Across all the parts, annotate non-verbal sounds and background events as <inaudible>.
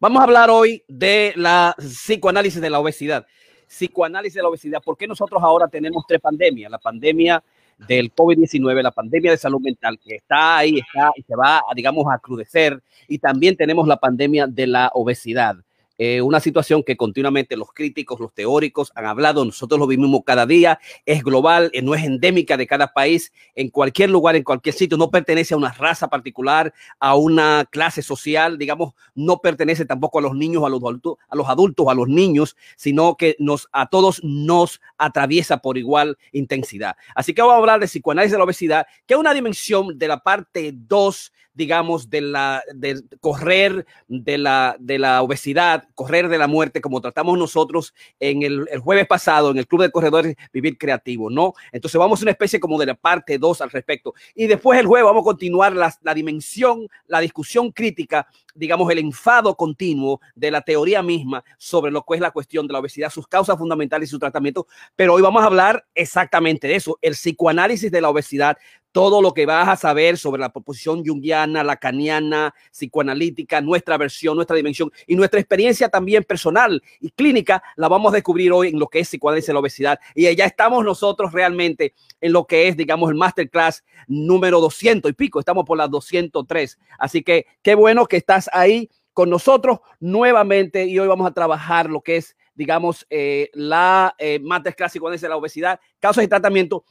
Vamos a hablar hoy de la psicoanálisis de la obesidad. Psicoanálisis de la obesidad. ¿Por qué nosotros ahora tenemos tres pandemias? La pandemia del COVID-19, la pandemia de salud mental que está ahí, está y se va, digamos, a crudecer. Y también tenemos la pandemia de la obesidad. Eh, una situación que continuamente los críticos, los teóricos han hablado, nosotros lo vivimos cada día, es global, eh, no es endémica de cada país, en cualquier lugar, en cualquier sitio, no pertenece a una raza particular, a una clase social, digamos, no pertenece tampoco a los niños, a los adultos, a los adultos, a los niños, sino que nos, a todos nos atraviesa por igual intensidad. Así que vamos a hablar de psicoanálisis de la obesidad, que es una dimensión de la parte 2 digamos, de la de correr de la, de la obesidad, correr de la muerte, como tratamos nosotros en el, el, jueves pasado en el Club de Corredores Vivir Creativo, ¿no? Entonces vamos a una especie como de la parte 2 al respecto. Y después el jueves vamos a continuar la, la dimensión, la discusión crítica, digamos, el enfado continuo de la teoría misma sobre lo que es la cuestión de la obesidad, sus causas fundamentales y su tratamiento. Pero hoy vamos a hablar exactamente de eso, el psicoanálisis de la obesidad, todo lo que vas a saber sobre la proposición junguiana, lacaniana, psicoanalítica, nuestra versión, nuestra dimensión y nuestra experiencia también personal y clínica, la vamos a descubrir hoy en lo que es psicoanálisis de la obesidad. Y ya estamos nosotros realmente en lo que es, digamos, el masterclass número 200 y pico. Estamos por las 203. Así que qué bueno que estás ahí con nosotros nuevamente y hoy vamos a trabajar lo que es, digamos, eh, la eh, masterclass psicoanálisis de la obesidad, causas y tratamiento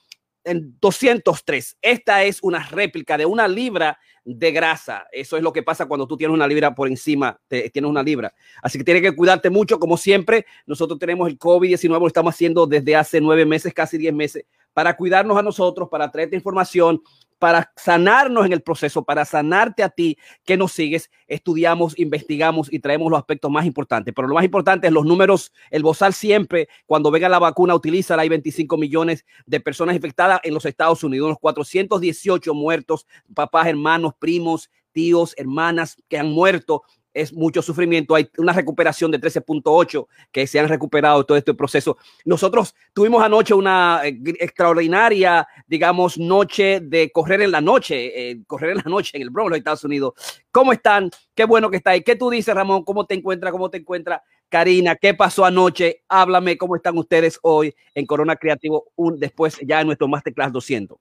en 203. Esta es una réplica de una libra de grasa. Eso es lo que pasa cuando tú tienes una libra por encima, te, tienes una libra. Así que tienes que cuidarte mucho, como siempre. Nosotros tenemos el COVID-19, lo estamos haciendo desde hace nueve meses, casi diez meses, para cuidarnos a nosotros, para traerte información, para sanarnos en el proceso, para sanarte a ti que nos sigues, estudiamos, investigamos y traemos los aspectos más importantes. Pero lo más importante es los números, el bozal siempre, cuando venga la vacuna, utiliza, hay 25 millones de personas infectadas en los Estados Unidos, unos 418 muertos, papás, hermanos, primos, tíos, hermanas que han muerto es mucho sufrimiento. Hay una recuperación de 13.8 que se han recuperado todo este proceso. Nosotros tuvimos anoche una eh, extraordinaria, digamos, noche de correr en la noche, eh, correr en la noche en el Bronx, los Estados Unidos. ¿Cómo están? Qué bueno que estáis. ¿Qué tú dices, Ramón? ¿Cómo te encuentras? ¿Cómo te encuentras? Karina, ¿qué pasó anoche? Háblame cómo están ustedes hoy en Corona Creativo, un, después ya en nuestro Masterclass 200.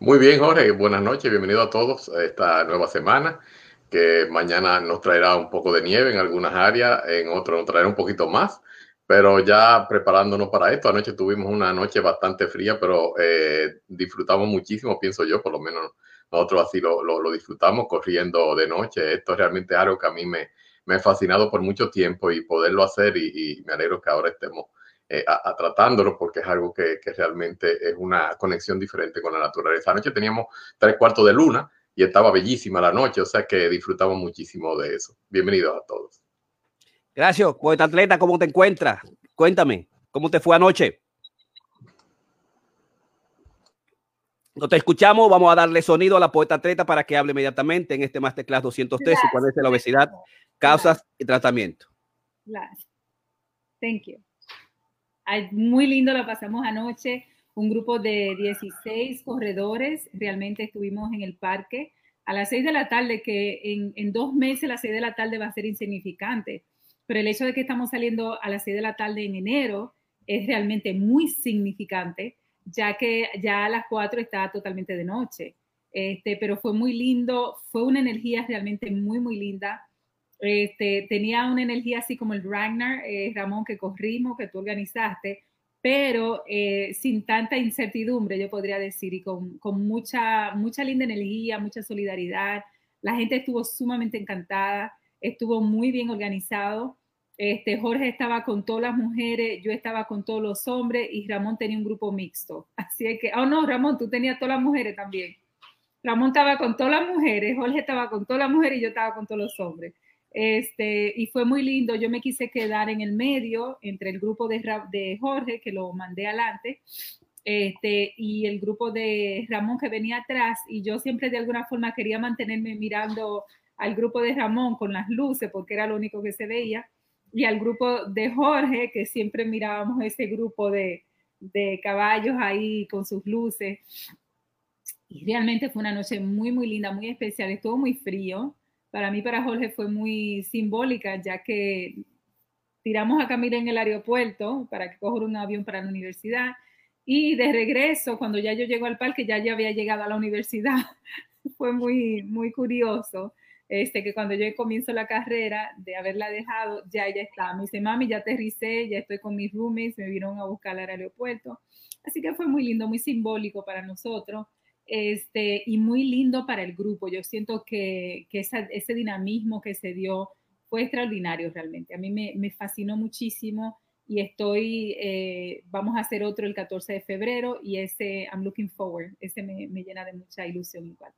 Muy bien, Jorge. Buenas noches. Bienvenido a todos a esta nueva semana que mañana nos traerá un poco de nieve en algunas áreas, en otras nos traerá un poquito más, pero ya preparándonos para esto, anoche tuvimos una noche bastante fría, pero eh, disfrutamos muchísimo, pienso yo, por lo menos nosotros así lo, lo, disfrutamos corriendo de noche. Esto realmente algo que a mí me, me ha fascinado por mucho tiempo y poderlo hacer y, y me alegro que ahora estemos eh, a, a tratándolo porque es algo que, que, realmente es una conexión diferente con la naturaleza. Anoche teníamos tres cuartos de luna, y estaba bellísima la noche, o sea que disfrutamos muchísimo de eso. Bienvenidos a todos. Gracias, poeta atleta, ¿cómo te encuentras? Cuéntame, ¿cómo te fue anoche? No te escuchamos, vamos a darle sonido a la poeta atleta para que hable inmediatamente en este Masterclass 203, cuál es la obesidad, causas y tratamiento. Gracias. Thank you. Ay, muy lindo lo pasamos anoche un grupo de 16 corredores. Realmente estuvimos en el parque a las 6 de la tarde, que en, dos meses las 6 de la tarde va a ser insignificante. Pero el hecho de que estamos saliendo a las 6 de la tarde en enero es realmente muy significante, ya que ya a las 4 está totalmente de noche. Este, pero fue muy lindo, fue una energía realmente muy, muy linda. Este, tenía una energía así como el Ragnar, eh, Ramón, que corrimos, que tú organizaste, pero eh, sin tanta incertidumbre, yo podría decir, y con, mucha, mucha linda energía, mucha solidaridad. La gente estuvo sumamente encantada, estuvo muy bien organizado. Este, Jorge estaba con todas las mujeres, yo estaba con todos los hombres y Ramón tenía un grupo mixto. <laughs> Así que, oh no, Ramón, tú tenías todas las mujeres también. Ramón estaba con todas las mujeres, Jorge estaba con todas las mujeres y yo estaba con todos los hombres. Este, y fue muy lindo. Yo me quise quedar en el medio entre el grupo de, Jorge, que lo mandé adelante, este, y el grupo de Ramón que venía atrás. Y yo siempre de alguna forma quería mantenerme mirando al grupo de Ramón con las luces, porque era lo único que se veía, y al grupo de Jorge, que siempre mirábamos ese grupo de, de caballos ahí con sus luces. Y realmente fue una noche muy, muy linda, muy especial. Estuvo muy frío, para mí, para Jorge, fue muy simbólica, ya que tiramos a Camila en el aeropuerto para que coja un avión para la universidad y de regreso, cuando ya yo llego al parque, ya yo había llegado a la universidad. <laughs> fue muy, muy curioso. Este, que cuando yo comienzo la carrera, de haberla dejado, ya ella estaba. Me dice, mami, ya aterricé, ya estoy con mis roommates, me vieron a buscar al aeropuerto. Así que fue muy lindo, muy simbólico para nosotros este, y muy lindo para el grupo. Yo siento que, que ese dinamismo que se dio fue extraordinario realmente. A mí me, me fascinó muchísimo y estoy, eh, vamos a hacer otro el 14 de febrero y ese, I'm looking forward, ese me, me llena de mucha ilusión igual.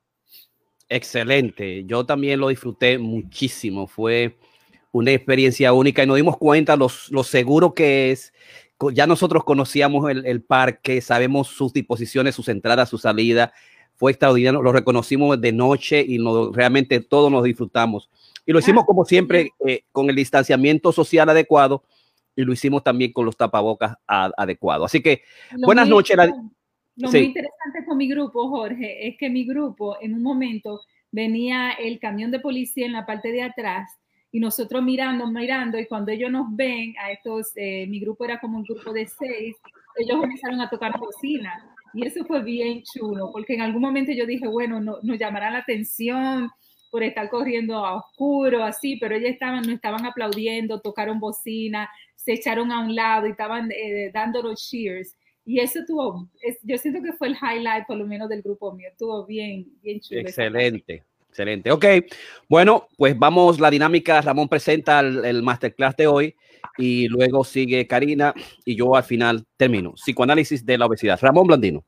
Excelente, yo también lo disfruté muchísimo, fue una experiencia única y nos dimos cuenta lo, lo seguro que es. Ya nosotros conocíamos el, el, parque, sabemos sus disposiciones, sus entradas, su salida. Fue extraordinario, lo reconocimos de noche y no, realmente todos nos disfrutamos. Y lo hicimos como siempre, eh, con el distanciamiento social adecuado y lo hicimos también con los tapabocas adecuados. Así que, buenas noches. Lo muy interesante con mi grupo, Jorge, es que mi grupo en un momento venía el camión de policía en la parte de atrás y nosotros mirando, mirando, y cuando ellos nos ven, a estos, eh, mi grupo era como un grupo de seis, ellos comenzaron a tocar cocina. Y eso fue bien chulo, porque en algún momento yo dije, bueno, no, nos llamará la atención por estar corriendo a oscuro, así, pero ellos estaban, nos estaban aplaudiendo, tocaron bocina, se echaron a un lado y estaban eh, dando los cheers. Y eso tuvo, yo siento que fue el highlight por lo menos del grupo mío, estuvo bien, bien chulo. Excelente. Excelente. Ok, bueno, pues vamos, la dinámica, Ramón presenta el, el, masterclass de hoy y luego sigue Karina y yo al final termino. Psicoanálisis de la obesidad. Ramón Blandino.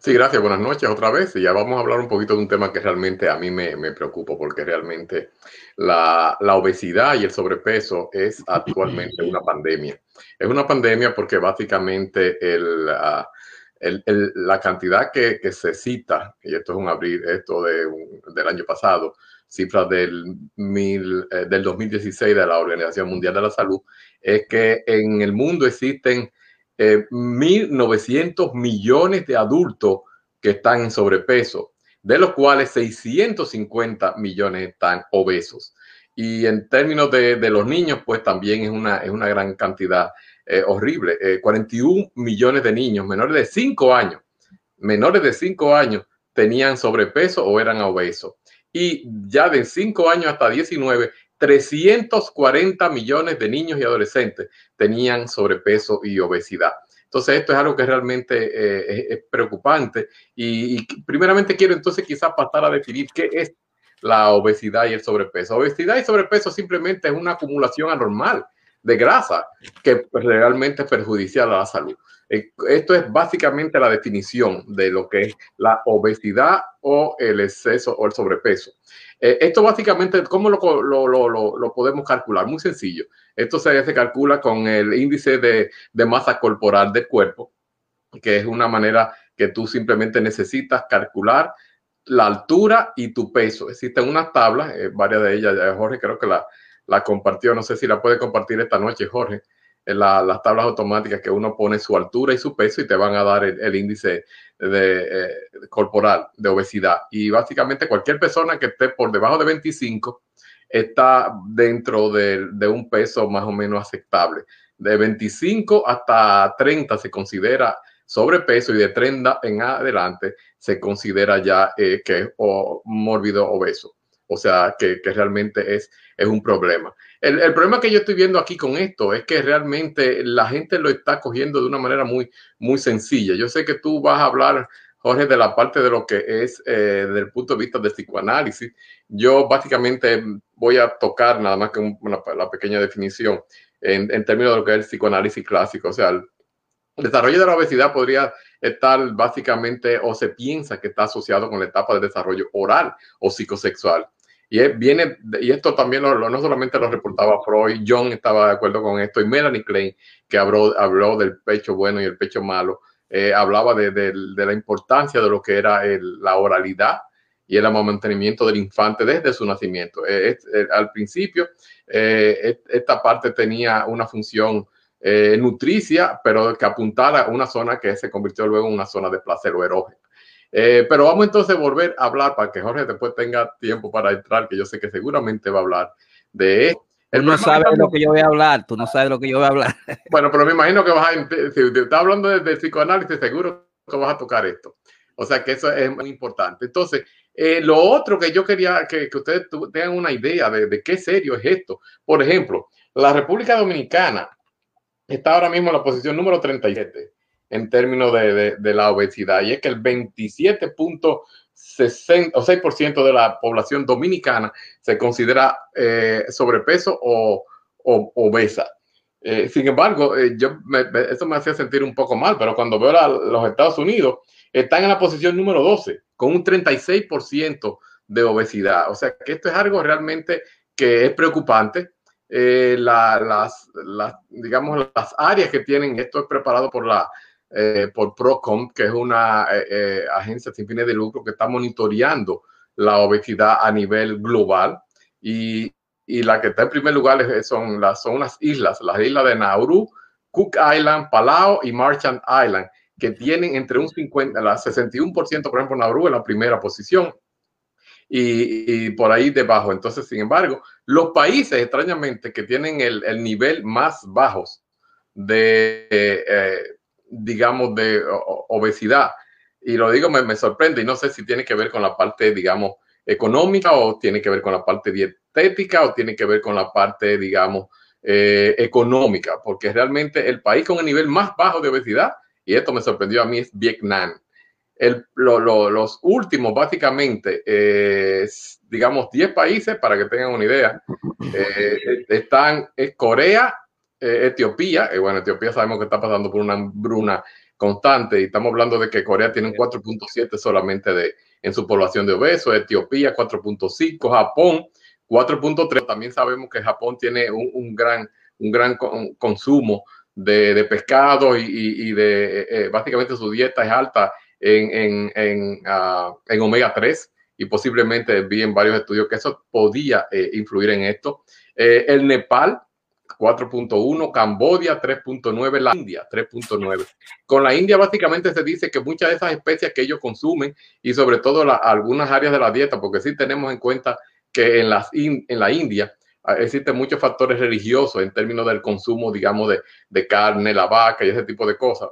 Sí, gracias. Buenas noches otra vez. Y ya vamos a hablar un poquito de un tema que realmente a mí me, me preocupa, porque realmente la, la, obesidad y el sobrepeso es actualmente una pandemia. Es una pandemia porque básicamente el, uh, la cantidad que, se cita, y esto es un abril, esto de un, del año pasado, cifras del, mil, eh, del 2016 de la Organización Mundial de la Salud, es que en el mundo existen eh, 1.900 millones de adultos que están en sobrepeso, de los cuales 650 millones están obesos. Y en términos de, de los niños, pues también es una, es una gran cantidad eh, horrible. Eh, 41 millones de niños menores de 5 años, menores de 5 años, tenían sobrepeso o eran obesos. Y ya de 5 años hasta 19, 340 millones de niños y adolescentes tenían sobrepeso y obesidad. Entonces, esto es algo que realmente eh, es, es, preocupante. Y, y, primeramente quiero entonces quizás pasar a definir qué es la obesidad y el sobrepeso. Obesidad y sobrepeso simplemente es una acumulación anormal de grasa que realmente es perjudicial a la salud. Eh, esto es básicamente la definición de lo que es la obesidad o el exceso o el sobrepeso. Eh, esto básicamente, ¿cómo lo, lo, lo, lo, podemos calcular? Muy sencillo. Esto se, calcula con el índice de, de, masa corporal del cuerpo, que es una manera que tú simplemente necesitas calcular la altura y tu peso. Existen unas tablas, eh, varias de ellas, Jorge creo que la, la compartió, no sé si la puede compartir esta noche, Jorge, en la, las tablas automáticas que uno pone su altura y su peso y te van a dar el, índice de, eh, corporal de obesidad. Y básicamente cualquier persona que esté por debajo de 25 está dentro de, un peso más o menos aceptable. De 25 hasta 30 se considera sobrepeso y de 30 en adelante se considera ya eh, que es mórbido obeso. O sea, que, que realmente es, es, un problema. El, el, problema que yo estoy viendo aquí con esto es que realmente la gente lo está cogiendo de una manera muy, muy sencilla. Yo sé que tú vas a hablar, Jorge, de la parte de lo que es eh, desde el punto de vista del psicoanálisis. Yo básicamente voy a tocar nada más que una, la pequeña definición en, en términos de lo que es el psicoanálisis clásico. O sea, el, desarrollo de la obesidad podría estar básicamente o se piensa que está asociado con la etapa de desarrollo oral o psicosexual. Y viene, y esto también lo, no solamente lo reportaba Freud, John estaba de acuerdo con esto, y Melanie Klein, que habló, habló del pecho bueno y el pecho malo, eh, hablaba de, de, la importancia de lo que era la oralidad y el amamantenimiento del infante desde su nacimiento. Eh, eh, al principio, esta parte tenía una función nutricia, pero que apuntara a una zona que se convirtió luego en una zona de placer o erógeno. Eh, pero vamos entonces a volver a hablar para que Jorge después tenga tiempo para entrar, que yo sé que seguramente va a hablar de esto. Él no sabe lo que yo voy a hablar, tú no sabes lo que yo voy a hablar. <laughs> Bueno, pero me imagino que vas a, si estás hablando de, psicoanálisis, seguro que vas a tocar esto. O sea que eso es muy importante. Entonces, eh, lo otro que yo quería que, que ustedes tengan una idea de, de, qué serio es esto. Por ejemplo, la República Dominicana está ahora mismo en la posición número 37 en términos de, de, la obesidad y es que el 27.6% de la población dominicana se considera eh, sobrepeso o, obesa. Eh, sin embargo, eh, yo me, eso me hacía sentir un poco mal, pero cuando veo a los Estados Unidos, están en la posición número 12, con un 36% de obesidad. O sea que esto es algo realmente que es preocupante. las, digamos, las áreas que tienen, esto es preparado por la eh, por Procom, que es una eh, eh, agencia sin fines de lucro que está monitoreando la obesidad a nivel global. Y, y la que está en primer lugar son las, son unas islas, las islas de Nauru, Cook Island, Palau y Marchand Island, que tienen entre un 50, la 61%, por ejemplo, Nauru en la primera posición, y, y, por ahí debajo. Entonces, sin embargo, los países extrañamente que tienen el, el nivel más bajos de, eh, digamos, de obesidad. Y lo digo, me, sorprende y no sé si tiene que ver con la parte, digamos, económica o tiene que ver con la parte dietética o tiene que ver con la parte, digamos, eh, económica, porque realmente el país con el nivel más bajo de obesidad, y esto me sorprendió a mí, es Vietnam. El, los últimos, básicamente, eh, digamos, 10 países, para que tengan una idea, eh, están es Corea, eh, Etiopía, y bueno, Etiopía sabemos que está pasando por una hambruna constante y estamos hablando de que Corea tiene un 4.7 solamente de, en su población de obesos, Etiopía 4.5, Japón 4.3, también sabemos que Japón tiene un, gran, un gran consumo de, pescado y, de, eh, básicamente su dieta es alta en, en, ah, omega 3 y posiblemente vi en varios estudios que eso podía eh, influir en esto. el Nepal 4.1, Cambodia 3.9, la India 3.9. Con la India básicamente se dice que muchas de esas especies que ellos consumen y sobre todo algunas áreas de la dieta, porque sí tenemos en cuenta que en, las en la India ah, existen muchos factores religiosos en términos del consumo, digamos, de, carne, la vaca y ese tipo de cosas,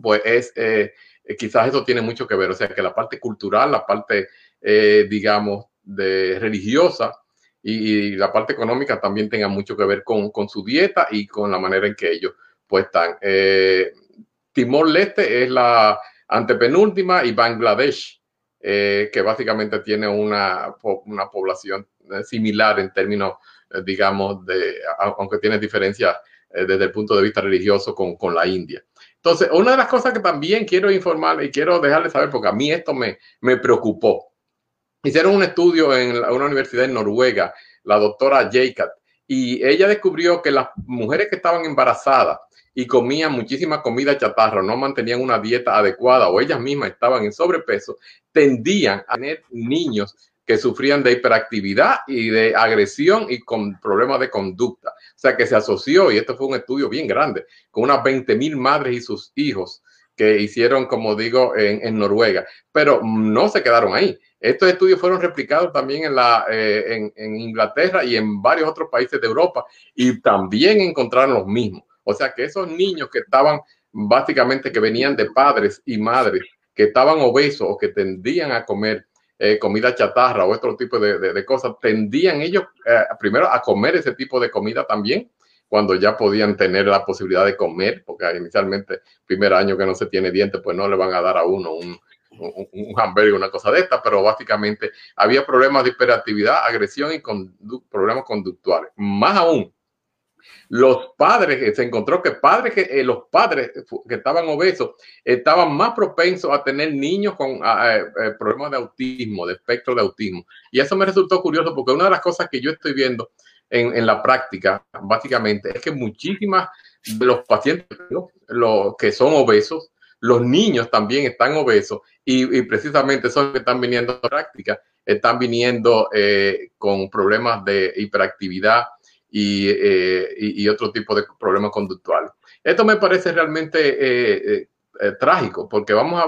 pues es, eh, quizás eso tiene mucho que ver, o sea, que la parte cultural, la parte, eh, digamos, de religiosa, y, la parte económica también tenga mucho que ver con, su dieta y con la manera en que ellos pues están. Eh, Timor Leste es la antepenúltima y Bangladesh, eh, que básicamente tiene una, una población eh, similar en términos, digamos, de, aunque tiene diferencias desde el punto de vista religioso con, con, la India. Entonces, una de las cosas que también quiero informar y quiero dejarles saber, porque a mí esto me, me preocupó, Hicieron un estudio en una universidad en Noruega, la doctora Jacob, y ella descubrió que las mujeres que estaban embarazadas y comían muchísima comida chatarra, no mantenían una dieta adecuada o ellas mismas estaban en sobrepeso, tendían a tener niños que sufrían de hiperactividad y de agresión y con problemas de conducta. O sea que se asoció, y esto fue un estudio bien grande, con unas 20 mil madres y sus hijos que hicieron, como digo, en, en Noruega. Pero no se quedaron ahí. Estos estudios fueron replicados también en, la, eh, en, Inglaterra y en varios otros países de Europa y también encontraron los mismos. O sea que esos niños que estaban básicamente que venían de padres y madres que estaban obesos o que tendían a comer eh, comida chatarra o otro tipo de, cosas, tendían ellos eh, primero a comer ese tipo de comida también cuando ya podían tener la posibilidad de comer, porque inicialmente, primer año que no se tiene dientes, pues no le van a dar a uno un, un, un hamburger, una cosa de esta, pero básicamente había problemas de hiperactividad, agresión y problemas conductuales. Más aún, los padres, se encontró que padres que eh, los padres que estaban obesos estaban más propensos a tener niños con eh, problemas de autismo, de espectro de autismo. Y eso me resultó curioso porque una de las cosas que yo estoy viendo en, en la práctica, básicamente, es que muchísimas de los pacientes los que son obesos los niños también están obesos y, precisamente esos que están viniendo a práctica están viniendo eh, con problemas de hiperactividad eh, y, y, otro tipo de problemas conductuales. Esto me parece realmente eh, eh, trágico, porque vamos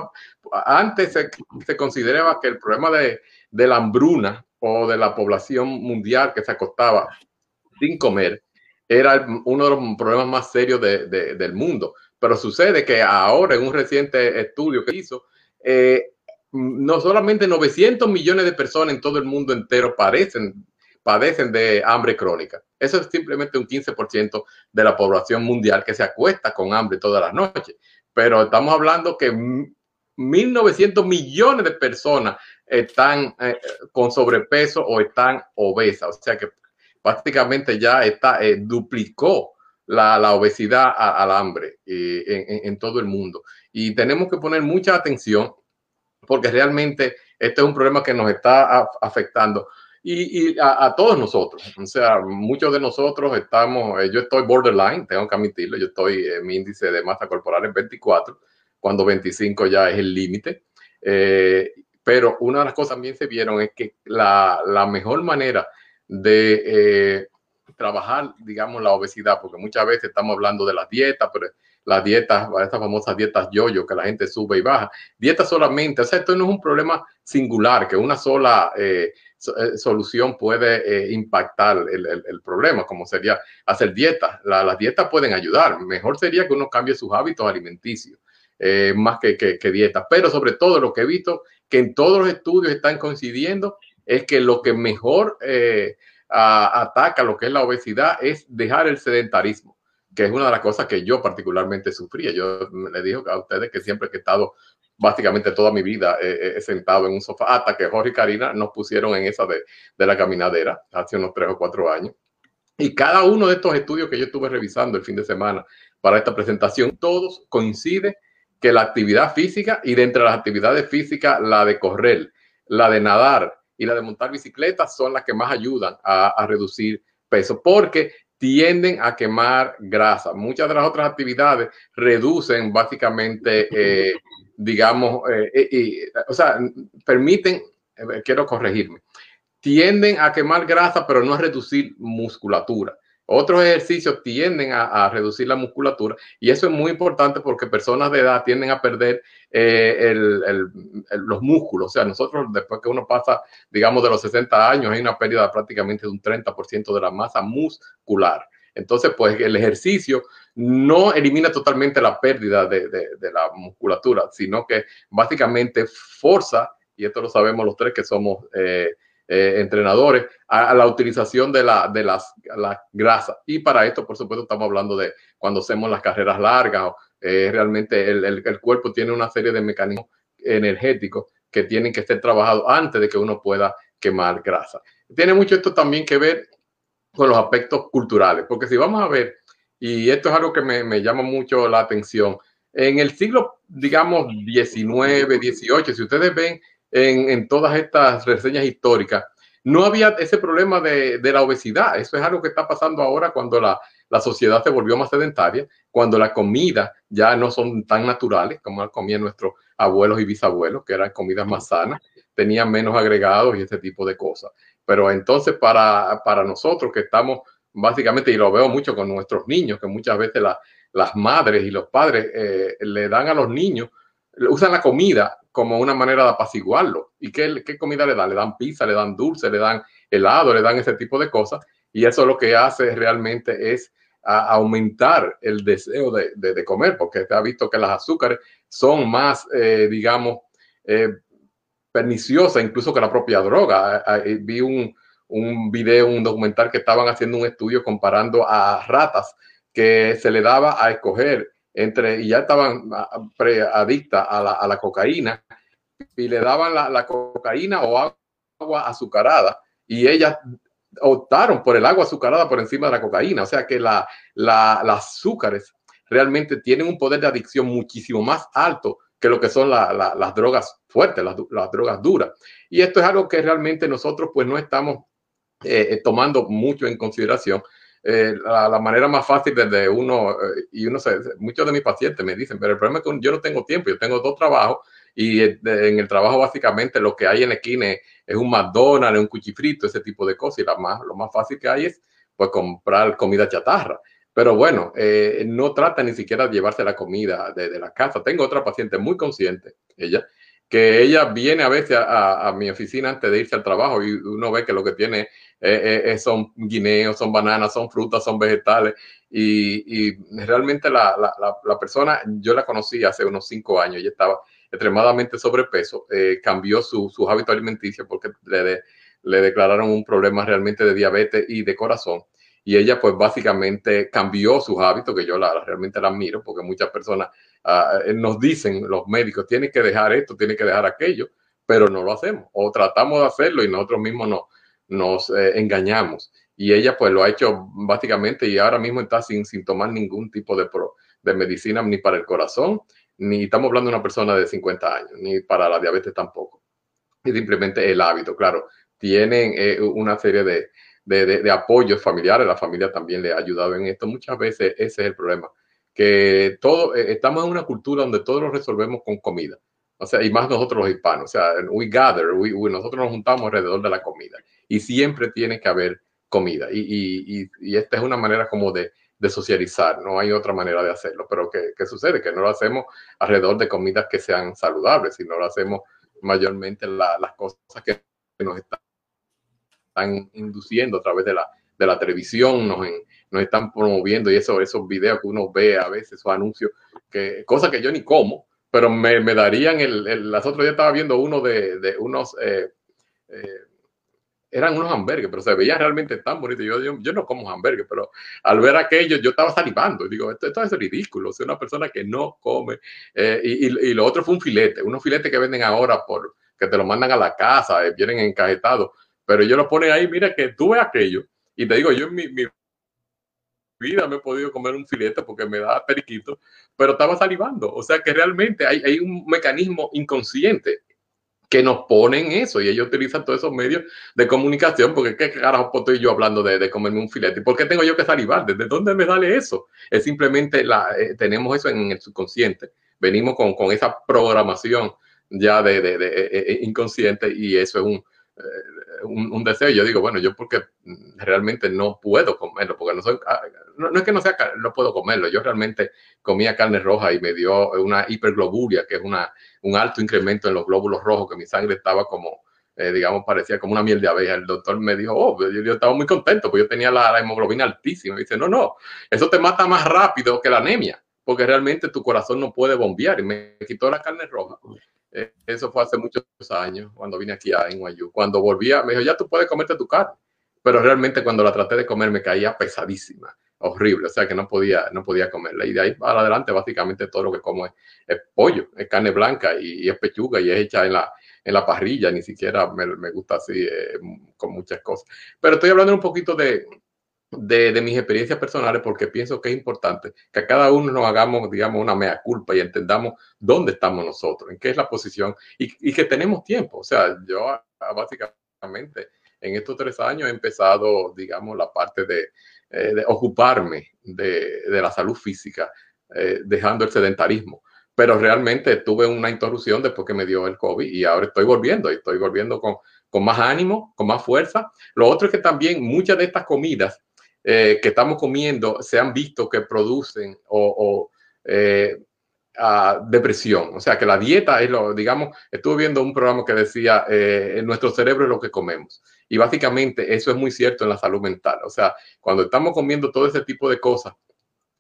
a, antes se, consideraba que el problema de, la hambruna o de la población mundial que se acostaba sin comer era uno de los problemas más serios del mundo. Pero sucede que ahora en un reciente estudio que hizo, eh, no solamente 900 millones de personas en todo el mundo entero padecen de hambre crónica. Eso es simplemente un 15% de la población mundial que se acuesta con hambre todas las noches. Pero estamos hablando que 1.900 millones de personas están eh, con sobrepeso o están obesas. O sea que prácticamente ya está, eh, duplicó la, obesidad al hambre eh, en, todo el mundo. Y tenemos que poner mucha atención porque realmente este es un problema que nos está afectando y, a, todos nosotros. O sea, muchos de nosotros estamos, eh, yo estoy borderline, tengo que admitirlo, yo estoy, mi índice de masa corporal es 24, cuando 25 ya es el límite. Eh, pero una de las cosas también se vieron es que la, mejor manera de trabajar, digamos, la obesidad, porque muchas veces estamos hablando de las dietas, pero las dietas, estas famosas dietas yo-yo, que la gente sube y baja. Dietas solamente, o sea, esto no es un problema singular, que una sola eh, eh, solución puede eh, impactar el, problema, como sería hacer dietas. las dietas pueden ayudar. Mejor sería que uno cambie sus hábitos alimenticios, más que, dietas. Pero sobre todo lo que he visto, que en todos los estudios están coincidiendo, es que lo que mejor ataca lo que es la obesidad es dejar el sedentarismo que es una de las cosas que yo particularmente sufría. Yo le dije a ustedes que siempre que he estado básicamente toda mi vida he sentado en un sofá, hasta que Jorge y Karina nos pusieron en esa de, de, la caminadera hace unos tres o cuatro años. Y cada uno de estos estudios que yo estuve revisando el fin de semana para esta presentación, todos coinciden que la actividad física y de entre las actividades físicas, la de correr, la de nadar y la de montar bicicleta son las que más ayudan a, a reducir peso, porque tienden a quemar grasa. Muchas de las otras actividades reducen básicamente, eh, digamos, eh, o sea, permiten, eh, quiero corregirme, tienden a quemar grasa, pero no a reducir musculatura. Otros ejercicios tienden a, reducir la musculatura y eso es muy importante porque personas de edad tienden a perder eh, los músculos. O sea, nosotros después que uno pasa, digamos, de los 60 años, hay una pérdida prácticamente de un 30% de la masa muscular. Entonces, pues el ejercicio no elimina totalmente la pérdida de, la musculatura, sino que básicamente forza, y esto lo sabemos los tres que somos... Eh, eh, entrenadores a, la utilización de, la, de las, grasas. Y para esto, por supuesto, estamos hablando de cuando hacemos las carreras largas, eh, realmente el, el, cuerpo tiene una serie de mecanismos energéticos que tienen que ser trabajados antes de que uno pueda quemar grasa. Tiene mucho esto también que ver con los aspectos culturales, porque si vamos a ver, y esto es algo que me, me llama mucho la atención, en el siglo, digamos, 19, 18, si ustedes ven en, todas estas reseñas históricas, no había ese problema de, la obesidad. Eso es algo que está pasando ahora cuando la, sociedad se volvió más sedentaria, cuando la comida ya no son tan naturales como comían nuestros abuelos y bisabuelos, que eran comidas más sanas, tenían menos agregados y ese tipo de cosas. Pero entonces para, para nosotros que estamos básicamente, y lo veo mucho con nuestros niños, que muchas veces las madres y los padres eh, le dan a los niños, usan la comida como una manera de apaciguarlo. ¿Y qué, qué comida le dan? Le dan pizza, le dan dulce, le dan helado, le dan ese tipo de cosas. Y eso lo que hace realmente es aumentar el deseo de, comer, porque se ha visto que las azúcares son más, eh, digamos, eh, perniciosas incluso que la propia droga. Vi un, un video, un documental que estaban haciendo un estudio comparando a ratas que se le daba a escoger entre, y ya estaban preadictas a la, a la cocaína, y le daban la, cocaína o agua azucarada, y ellas optaron por el agua azucarada por encima de la cocaína. O sea que la, las azúcares realmente tienen un poder de adicción muchísimo más alto que lo que son las drogas fuertes, las, drogas duras. Y esto es algo que realmente nosotros pues no estamos eh, tomando mucho en consideración eh, la, manera más fácil desde uno, eh, y uno se, muchos de mis pacientes me dicen, pero el problema es que yo no tengo tiempo, yo tengo dos trabajos y en el trabajo básicamente lo que hay en la esquina es un McDonald's, un cuchifrito, ese tipo de cosas y la más, lo más fácil que hay es pues comprar comida chatarra. Pero bueno, eh, no trata ni siquiera de llevarse la comida de, la casa. Tengo otra paciente muy consciente, ella, que ella viene a veces a, a, mi oficina antes de irse al trabajo y uno ve que lo que tiene eh, eh, son guineos, son bananas, son frutas, son vegetales. Y, realmente la, la, la, persona, yo la conocí hace unos cinco años, ella estaba extremadamente sobrepeso, eh, cambió su, sus hábitos alimenticios porque le, le declararon un problema realmente de diabetes y de corazón y ella pues básicamente cambió sus hábitos, que yo la, realmente la admiro, porque muchas personas uh, nos dicen, los médicos, tienen que dejar esto, tienen que dejar aquello, pero no lo hacemos, o tratamos de hacerlo y nosotros mismos no, nos eh, engañamos. Y ella pues lo ha hecho básicamente y ahora mismo está sin, sin tomar ningún tipo de, pro, de medicina ni para el corazón, ni estamos hablando de una persona de 50 años, ni para la diabetes tampoco. Es simplemente el hábito, claro. Tienen eh, una serie de, de, de, apoyos familiares, la familia también le ha ayudado en esto. Muchas veces ese es el problema, que todo, eh, estamos en una cultura donde todo lo resolvemos con comida. O sea, y más nosotros los hispanos, o sea, we gather, nosotros nos juntamos alrededor de la comida y siempre tiene que haber comida. Y, y, y, esta es una manera como de, de, socializar, no hay otra manera de hacerlo. Pero ¿qué, ¿qué, sucede? Que no lo hacemos alrededor de comidas que sean saludables, sino lo hacemos mayormente la, las cosas que nos están induciendo a través de la, de la televisión, nos, nos están promoviendo y eso, esos videos que uno ve a veces, esos anuncios, que, cosas que yo ni como, pero me, me darían el, el, Las otros días estaba viendo uno de, de unos, eh, eh, eran unos hamburgues, pero se veían realmente tan bonitos. Yo, yo, yo, no como hamburgues, pero al ver aquello yo estaba salivando. Y digo, esto, esto es ridículo. soy una persona que no come. Eh, y, y, y, lo otro fue un filete, unos filetes que venden ahora por que te lo mandan a la casa, eh, vienen encajetados pero ellos lo ponen ahí, mira que tú ves aquello. Y te digo, yo en mi, mi vida me he podido comer un filete porque me da periquito, pero estaba salivando. O sea que realmente hay, hay un mecanismo inconsciente que nos ponen eso y ellos utilizan todos esos medios de comunicación porque qué carajo estoy yo hablando de, de, comerme un filete por qué tengo yo que salivar desde dónde me sale eso es simplemente la eh, tenemos eso en el subconsciente venimos con, con esa programación ya de, de, eh, eh inconsciente y eso es un un, deseo. Yo digo, bueno, yo porque realmente no puedo comerlo, porque no soy, ah, no, no, es que no sea, no puedo comerlo, yo realmente comía carne roja y me dio una hipergloburia, que es una, un alto incremento en los glóbulos rojos, que mi sangre estaba como, eh, digamos, parecía como una miel de abeja. El doctor me dijo, oh, yo, yo estaba muy contento, porque yo tenía la, la hemoglobina altísima. Y dice, no, no, eso te mata más rápido que la anemia, porque realmente tu corazón no puede bombear. Y me quitó la carne roja. Eh, eso fue hace muchos años, cuando vine aquí a NYU. Cuando volvía, me dijo, ya tú puedes comerte tu carne. Pero realmente cuando la traté de comer me caía pesadísima, horrible, o sea que no podía, no podía comerla. Y de ahí para adelante básicamente todo lo que como es, pollo, es carne blanca y, es pechuga y es hecha en la, en la parrilla, ni siquiera me, me gusta así eh, con muchas cosas. Pero estoy hablando un poquito de, de, de, mis experiencias personales porque pienso que es importante que a cada uno nos hagamos, digamos, una mea culpa y entendamos dónde estamos nosotros, en qué es la posición y, y que tenemos tiempo. O sea, yo ah, básicamente en estos tres años he empezado, digamos, la parte de, eh, de ocuparme de, la salud física, eh, dejando el sedentarismo. Pero realmente tuve una interrupción después que me dio el COVID y ahora estoy volviendo y estoy volviendo con, más ánimo, con más fuerza. Lo otro es que también muchas de estas comidas eh, que estamos comiendo se han visto que producen o, depresión. O sea, que la dieta es lo, digamos, estuve viendo un programa que decía, nuestro cerebro es lo que comemos. Y básicamente eso es muy cierto en la salud mental. O sea, cuando estamos comiendo todo ese tipo de cosas,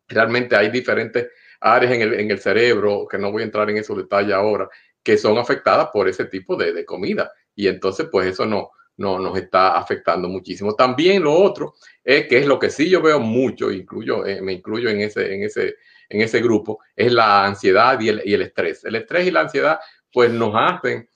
realmente hay diferentes áreas en el, en el cerebro, que no voy a entrar en esos detalles ahora, que son afectadas por ese tipo de, de comida. Y entonces, pues eso no, no, nos está afectando muchísimo. También lo otro es que es lo que sí yo veo mucho, incluyo, eh, me incluyo en ese, en, ese, en ese grupo, es la ansiedad y el, y el estrés. El estrés y la ansiedad pues nos hacen,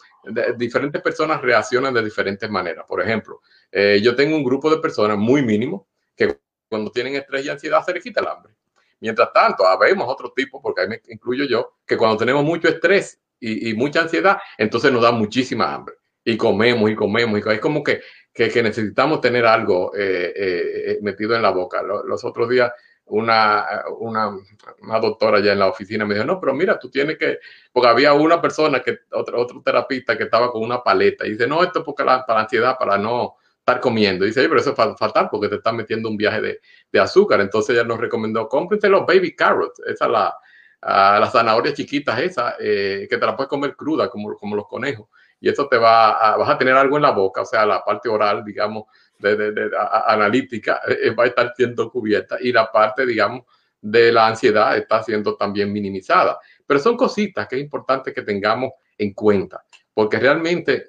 diferentes personas reaccionan de diferentes maneras. Por ejemplo, eh, yo tengo un grupo de personas muy mínimo que cuando tienen estrés y ansiedad se les quita el hambre. Mientras tanto, habemos otro tipo, porque ahí me incluyo yo, que cuando tenemos mucho estrés y, mucha ansiedad, entonces nos da muchísima hambre y comemos y comemos. Y es como que, que, necesitamos tener algo eh, eh, metido en la boca. Los otros días una, una, una, doctora ya en la oficina me dijo, no, pero mira, tú tienes que, porque había una persona, que otro, otro terapista que estaba con una paleta y dice, no, esto es porque la, para la ansiedad, para no, estar comiendo. Dice, pero eso es fatal porque te están metiendo un viaje de, de azúcar. Entonces ella nos recomendó, cómprense los baby carrots, esa la, uh, las zanahorias chiquitas esas, eh, que te las puedes comer cruda como, como los conejos. Y eso te va a, vas a tener algo en la boca, o sea, la parte oral, digamos, de, de, de analítica eh, va a estar siendo cubierta y la parte, digamos, de la ansiedad está siendo también minimizada. Pero son cositas que es importante que tengamos en cuenta, porque realmente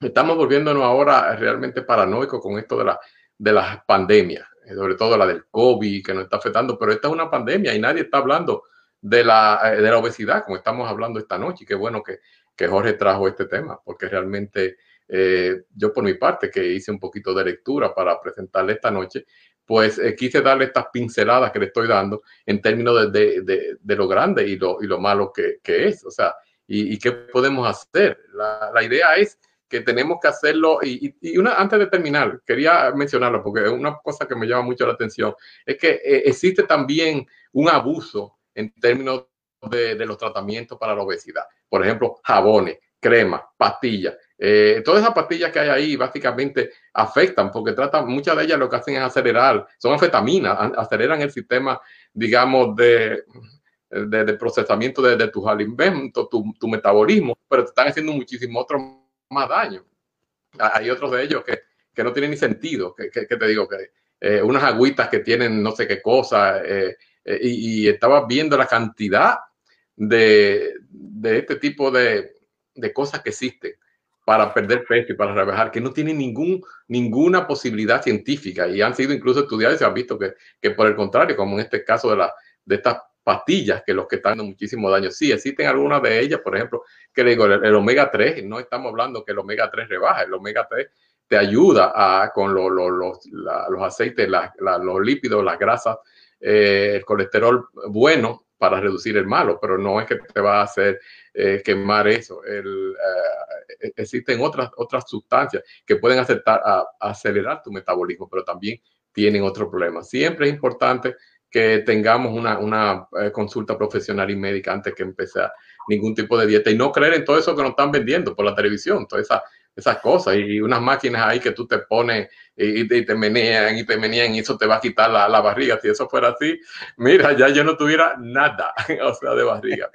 estamos volviéndonos ahora realmente paranoicos con esto de la, de las pandemias, sobre todo la del COVID que nos está afectando, pero esta es una pandemia y nadie está hablando de la, de la obesidad como estamos hablando esta noche. Y qué bueno que, que Jorge trajo este tema, porque realmente eh, yo por mi parte, que hice un poquito de lectura para presentarle esta noche, pues eh, quise darle estas pinceladas que le estoy dando en términos de, de, de, lo grande y lo, y lo malo que, que, es. O sea, y, y qué podemos hacer. La, la, idea es que tenemos que hacerlo. Y, y, una, antes de terminar, quería mencionarlo porque una cosa que me llama mucho la atención es que eh, existe también un abuso en términos de, de los tratamientos para la obesidad. Por ejemplo, jabones, crema, pastillas. Eh, todas esas pastillas que hay ahí básicamente afectan porque tratan, muchas de ellas lo que hacen es acelerar, son anfetaminas, aceleran el sistema, digamos, de, de, procesamiento de, de, tus alimentos, tu, metabolismo, pero te están haciendo muchísimo otro más daño. Hay otros de ellos que, que no tienen ni sentido, que, que, te digo, que eh, unas agüitas que tienen no sé qué cosa, eh y, y, estaba viendo la cantidad de, de este tipo de, de cosas que existen para perder peso y para rebajar, que no tienen ningún, ninguna posibilidad científica. Y han sido incluso estudiados y se han visto que, que por el contrario, como en este caso de, la, de estas pastillas, que los que están dando muchísimo daño, sí, existen algunas de ellas, por ejemplo, que le digo, el, omega 3, no estamos hablando que el omega 3 rebaja, el omega 3 te ayuda a, con lo, lo, los, aceites, los lípidos, las grasas, eh, el colesterol bueno para reducir el malo, pero no es que te va a hacer eh, quemar eso. Eh, existen otras, otras sustancias que pueden acelerar tu metabolismo, pero también tienen otro problema. Siempre es importante que tengamos una, una eh, consulta profesional y médica antes que empezar ningún tipo de dieta y no creer en todo eso que nos están vendiendo por la televisión, toda esa esas cosas y unas máquinas ahí que tú te pones y, te menean y te menean y eso te va a quitar la, la, barriga. Si eso fuera así, mira, ya yo no tuviera nada, <laughs> o sea, de barriga.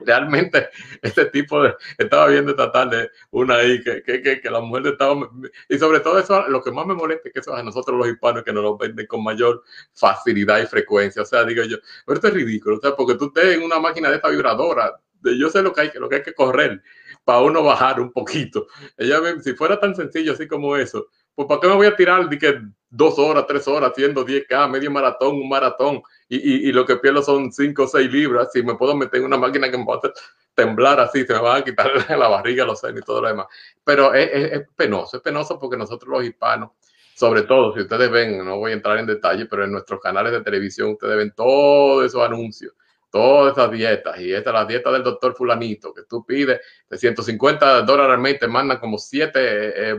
Realmente, este tipo de, estaba viendo esta tarde una ahí que, que, que, que la mujer estaba, y sobre todo eso, lo que más me molesta es que eso a nosotros los hispanos que nos lo venden con mayor facilidad y frecuencia. O sea, digo yo, pero esto es ridículo, o sea, porque tú estés en una máquina de esta vibradora, yo sé lo que hay, lo que hay que correr para uno bajar un poquito. Ella, si fuera tan sencillo así como eso, pues ¿para qué me voy a tirar de que dos horas, tres horas haciendo 10K, medio maratón, un maratón, y, y, lo que pierdo son 5 o 6 libras, si me puedo meter en una máquina que me va a temblar así, se me va a quitar <laughs> la barriga, los senos y todo lo demás. Pero es, es, es penoso, es penoso porque nosotros los hispanos, sobre todo, si ustedes ven, no voy a entrar en detalle, pero en nuestros canales de televisión ustedes ven todos esos anuncios todas esas dietas, y esta es la dieta del doctor fulanito, que tú pides de 150 dólares al mes, te mandan como 7 eh,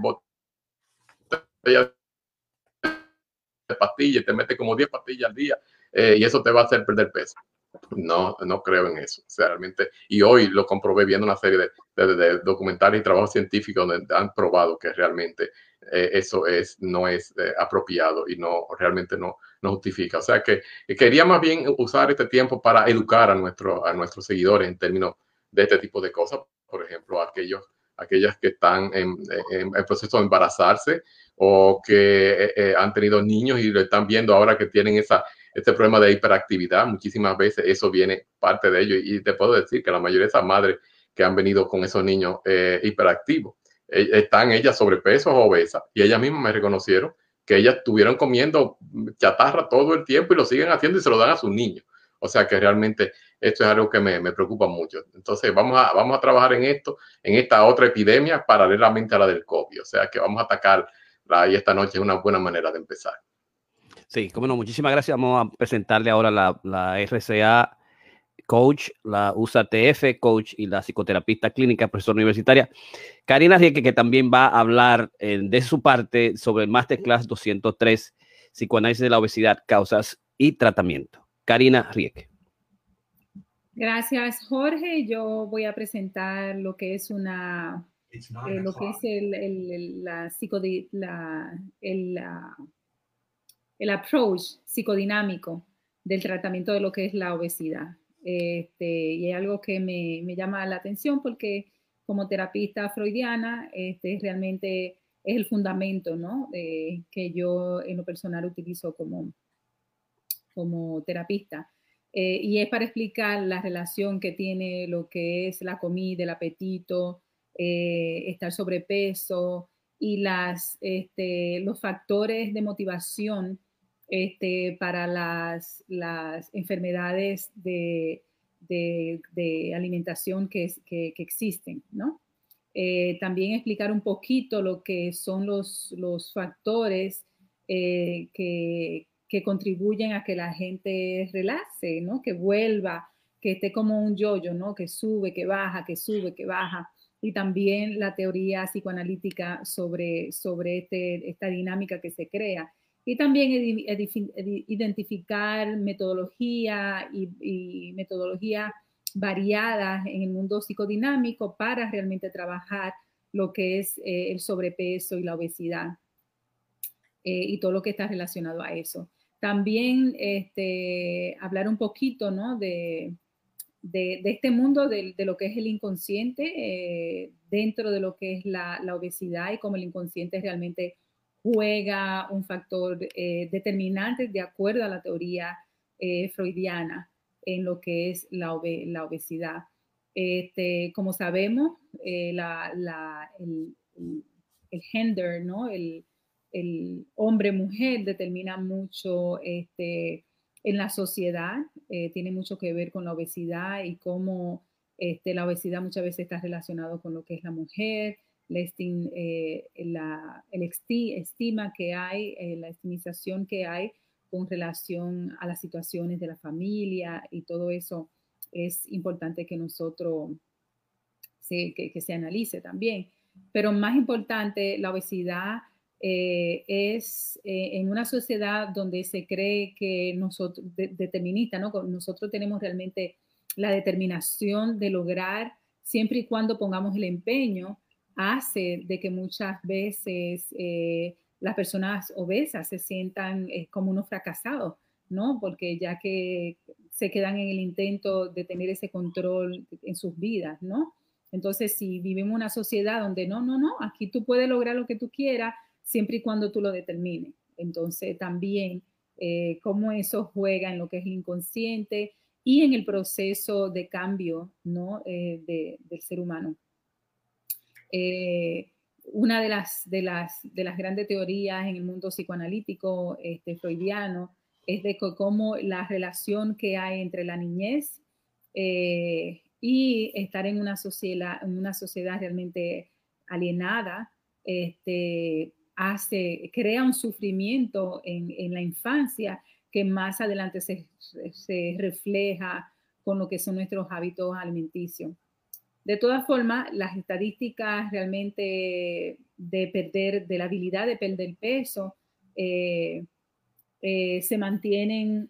botellas de pastillas, te mete como 10 pastillas al día, eh, y eso te va a hacer perder peso. No, no creo en eso, o sea, realmente. Y hoy lo comprobé viendo una serie de, documentales y trabajos científicos donde han probado que realmente eh, eso es, no es eh, apropiado y no realmente no, no justifica. O sea que quería más bien usar este tiempo para educar a, nuestro, a nuestros seguidores en términos de este tipo de cosas. Por ejemplo, aquellos, aquellas que están en, proceso de embarazarse o que eh, eh, han tenido niños y lo están viendo ahora que tienen esa, este problema de hiperactividad. Muchísimas veces eso viene parte de ello. Y te puedo decir que la mayoría de esas madres que han venido con esos niños eh, hiperactivos están ellas sobrepeso o obesas y ellas mismas me reconocieron que ellas estuvieron comiendo chatarra todo el tiempo y lo siguen haciendo y se lo dan a sus niños. O sea que realmente esto es algo que me, me, preocupa mucho. Entonces vamos a, vamos a trabajar en esto, en esta otra epidemia paralelamente a la del COVID. O sea que vamos a atacar y esta noche es una buena manera de empezar. Sí, como no, muchísimas gracias. Vamos a presentarle ahora la, la RCA coach, la USATF coach y la psicoterapista clínica, profesora universitaria. Karina Rieke, que también va a hablar eh, de su parte sobre el Masterclass 203, Psicoanálisis de la Obesidad, Causas y Tratamiento. Karina Rieke. Gracias, Jorge. Yo voy a presentar lo que es una eh, lo que es el, el, la la, el, el approach psicodinámico del tratamiento de lo que es la obesidad. Este, y es algo que me, me, llama la atención porque como terapista freudiana, este, realmente es el fundamento ¿no? que yo en lo personal utilizo como, como terapista. Eh, y es para explicar la relación que tiene lo que es la comida, el apetito, eh, estar sobrepeso y las, este, los factores de motivación este, para las, enfermedades de, alimentación que, que, existen. Eh, también explicar un poquito lo que son los, factores eh, que, contribuyen a que la gente relace, ¿no? Que vuelva, que esté como un yoyo, ¿no? Que sube, que baja, que sube, que baja. Y también la teoría psicoanalítica sobre, sobre este, esta dinámica que se crea y también identificar metodología y, metodología variadas en el mundo psicodinámico para realmente trabajar lo que es eh, el sobrepeso y la obesidad eh, y todo lo que está relacionado a eso. También este, hablar un poquito ¿no? de, de, este mundo de, de, lo que es el inconsciente eh, dentro de lo que es la, la, obesidad y cómo el inconsciente realmente juega un factor eh, determinante de acuerdo a la teoría eh, freudiana en lo que es la, obesidad. Este, como sabemos, eh, el, gender, ¿no? el, hombre-mujer determina mucho este, en la sociedad, tiene mucho que ver con la obesidad y cómo este, la obesidad muchas veces está relacionado con lo que es la mujer, eh, la, el estima que hay, eh, la estimización que hay con relación a las situaciones de la familia y todo eso es importante que nosotros se, que, se analice también. Pero más importante, la obesidad eh, es en una sociedad donde se cree que nosotros, determinista, ¿no? Nosotros tenemos realmente la determinación de lograr, siempre y cuando pongamos el empeño, hace de que muchas veces eh, las personas obesas se sientan eh, como unos fracasados, ¿no? Porque ya que se quedan en el intento de tener ese control en sus vidas, ¿no? Entonces, si vivimos una sociedad donde no, no, no, aquí tú puedes lograr lo que tú quieras siempre y cuando tú lo determines. Entonces, también eh, cómo eso juega en lo que es inconsciente y en el proceso de cambio, ¿no? del ser humano. Eh, una de las, de, las, de las grandes teorías en el mundo psicoanalítico este, freudiano es de cómo la relación que hay entre la niñez eh, y estar en una sociedad, en una sociedad realmente alienada, este, hace, crea un sufrimiento en, en, la infancia que más adelante se, se refleja con lo que son nuestros hábitos alimenticios. De todas formas, las estadísticas realmente de perder, de la habilidad de perder peso, eh, eh, se mantienen,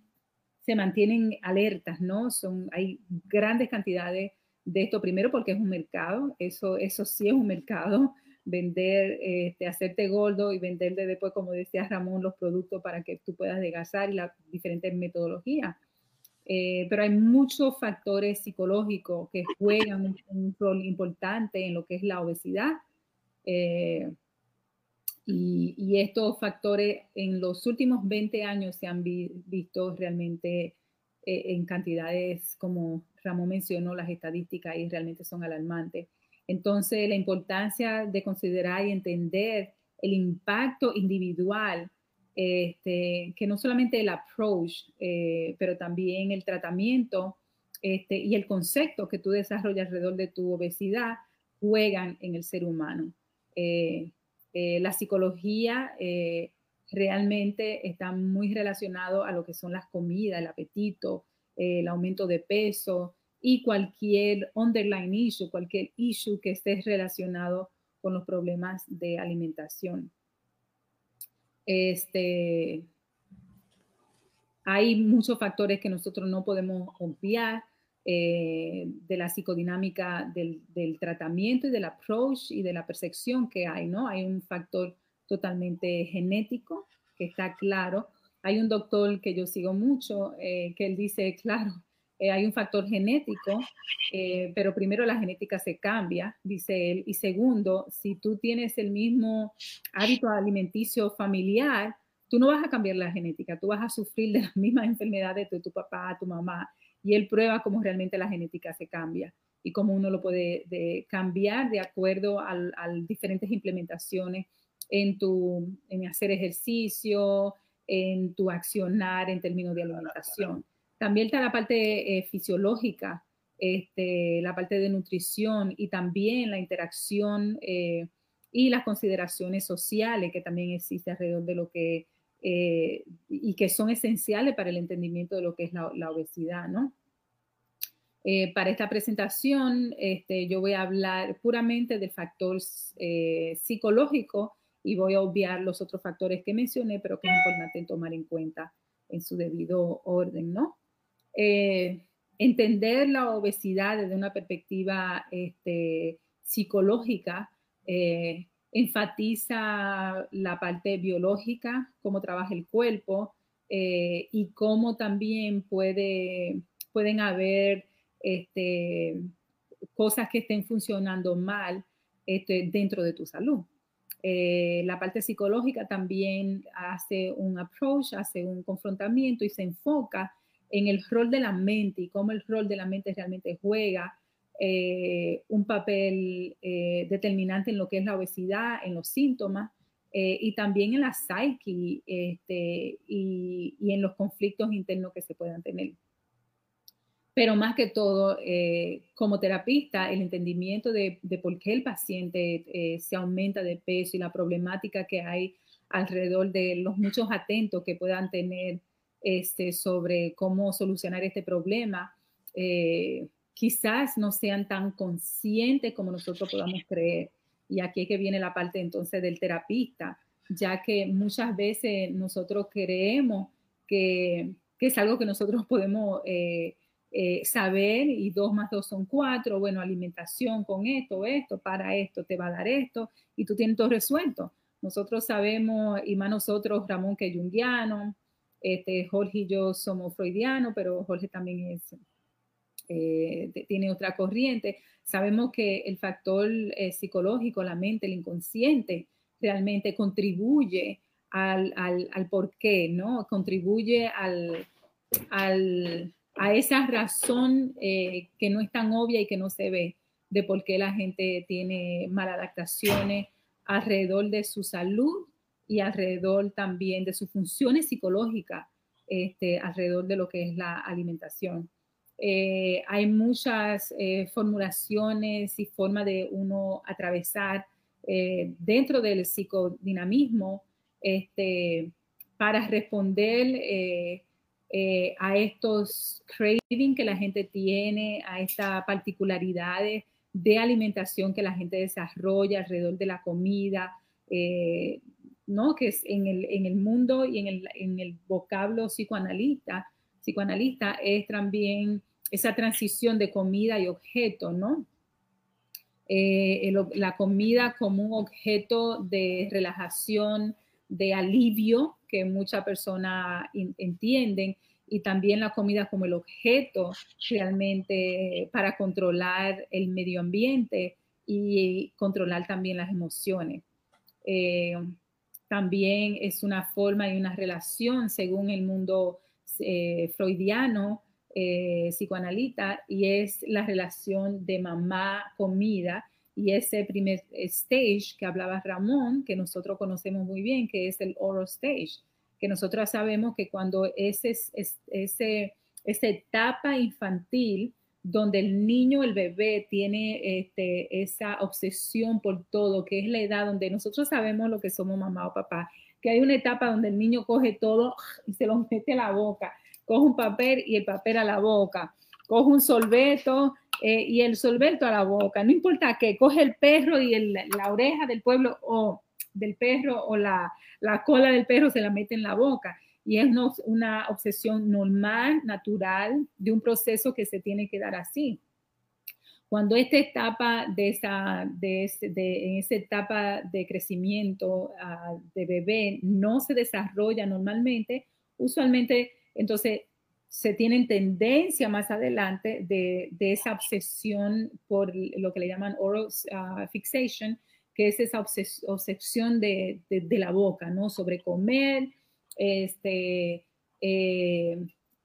se mantienen alertas, ¿no? Son, hay grandes cantidades de esto, primero porque es un mercado, eso, eso sí es un mercado, <laughs> vender, este, hacerte gordo y venderte después, como decía Ramón, los productos para que tú puedas adelgazar y las diferentes metodologías. Eh, pero hay muchos factores psicológicos que juegan un, rol importante en lo que es la obesidad. Eh, y, estos factores en los últimos 20 años se han visto realmente eh, en cantidades, como Ramón mencionó, las estadísticas y realmente son alarmantes. Entonces, la importancia de considerar y entender el impacto individual este, que no solamente el approach, eh, pero también el tratamiento este, y el concepto que tú desarrollas alrededor de tu obesidad juegan en el ser humano. Eh, eh, la psicología realmente está muy relacionado a lo que son las comidas, el apetito, el aumento de peso y cualquier underlying issue, cualquier issue que esté relacionado con los problemas de alimentación. Este, hay muchos factores que nosotros no podemos obviar, eh, de la psicodinámica del, tratamiento y del approach y de la percepción que hay, ¿no? Hay un factor totalmente genético que está claro. Hay un doctor que yo sigo mucho eh, que él dice, <laughs> claro, eh, hay un factor genético, pero primero la genética se cambia, dice él, y segundo, si tú tienes el mismo hábito alimenticio familiar, tú no vas a cambiar la genética, tú vas a sufrir de las mismas enfermedades de tu papá, tu mamá, y él prueba cómo realmente la genética se cambia y cómo uno lo puede cambiar de acuerdo a diferentes implementaciones en tu en hacer ejercicio, en tu accionar en términos de alimentación. También está la parte eh, fisiológica, este, la parte de nutrición y también la interacción eh, y las consideraciones sociales que también existe alrededor de lo que eh, y que son esenciales para el entendimiento de lo que es la, obesidad, ¿no? Eh, para esta presentación, este, yo voy a hablar puramente del factor eh, psicológico y voy a obviar los otros factores que mencioné, pero que es importante tomar en cuenta en su debido orden, ¿no? Entender la obesidad desde una perspectiva este, psicológica enfatiza la parte biológica, cómo trabaja el cuerpo eh, y cómo también puede, pueden haber este, cosas que estén funcionando mal este, dentro de tu salud. Eh, la parte psicológica también hace un approach, hace un confrontamiento y se enfoca en el rol de la mente y cómo el rol de la mente realmente juega eh, un papel eh, determinante en lo que es la obesidad, en los síntomas eh, y también en la psique este, y, en los conflictos internos que se puedan tener. Pero más que todo, como terapista, el entendimiento de, por qué el paciente se aumenta de peso y la problemática que hay alrededor de los muchos atentos que puedan tener este, sobre cómo solucionar este problema, quizás no sean tan conscientes como nosotros podamos creer. Y aquí es que viene la parte entonces del terapista, ya que muchas veces nosotros creemos que, es algo que nosotros podemos eh, eh, saber y dos más dos son cuatro, bueno, alimentación con esto, esto, para esto, te va a dar esto y tú tienes todo resuelto. Nosotros sabemos, y más nosotros, Ramón que es junguiano, este, Jorge y yo somos freudianos, pero Jorge también eh, tiene otra corriente. Sabemos que el factor eh, psicológico, la mente, el inconsciente, realmente contribuye al, al, al porqué, ¿no? Contribuye al, a esa razón eh, que no es tan obvia y que no se ve de por qué la gente tiene maladaptaciones alrededor de su salud y alrededor también de sus funciones psicológicas, este, alrededor de lo que es la alimentación. Eh, hay muchas eh, formulaciones y formas de uno atravesar eh, dentro del psicodinamismo este, para responder a estos cravings que la gente tiene, a estas particularidades de alimentación que la gente desarrolla alrededor de la comida, ¿no? que es en el, en el mundo y en el, en el vocablo psicoanalista psicoanalista es también esa transición de comida y objeto, ¿no? Eh, la comida como un objeto de relajación, de alivio, que muchas personas entienden, y también la comida como el objeto realmente para controlar el medio ambiente y controlar también las emociones. Eh, también es una forma y una relación según el mundo eh, freudiano, eh, psicoanalista, y es la relación de mamá-comida y ese primer stage que hablaba Ramón, que nosotros conocemos muy bien, que es el oral stage, que nosotros sabemos que cuando ese, ese, esa etapa infantil, donde el niño, el bebé, tiene este, esa obsesión por todo, que es la edad donde nosotros sabemos lo que somos mamá o papá, que hay una etapa donde el niño coge todo <laughs> y se lo mete a la boca, coge un papel y el papel a la boca, coge un solveto eh, y el solveto a la boca, no importa qué, coge el perro y la oreja del pueblo o del perro o la cola del perro se la mete en la boca. Y es una, obsesión normal, natural, de un proceso que se tiene que dar así. Cuando esta etapa de esa, de, en esa etapa de crecimiento ah, de bebé no se desarrolla normalmente, usualmente entonces se tienen tendencia más adelante de, esa obsesión por lo que le llaman oral ah, fixation, que es esa obsesión de, la boca, ¿no? Sobre comer, este, eh,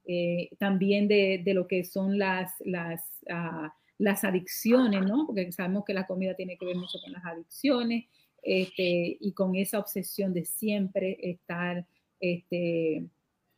eh, también de, lo que son las, ah, las adicciones, ¿no? Porque sabemos que la comida tiene que ver mucho con las adicciones este, y con esa obsesión de siempre estar, este,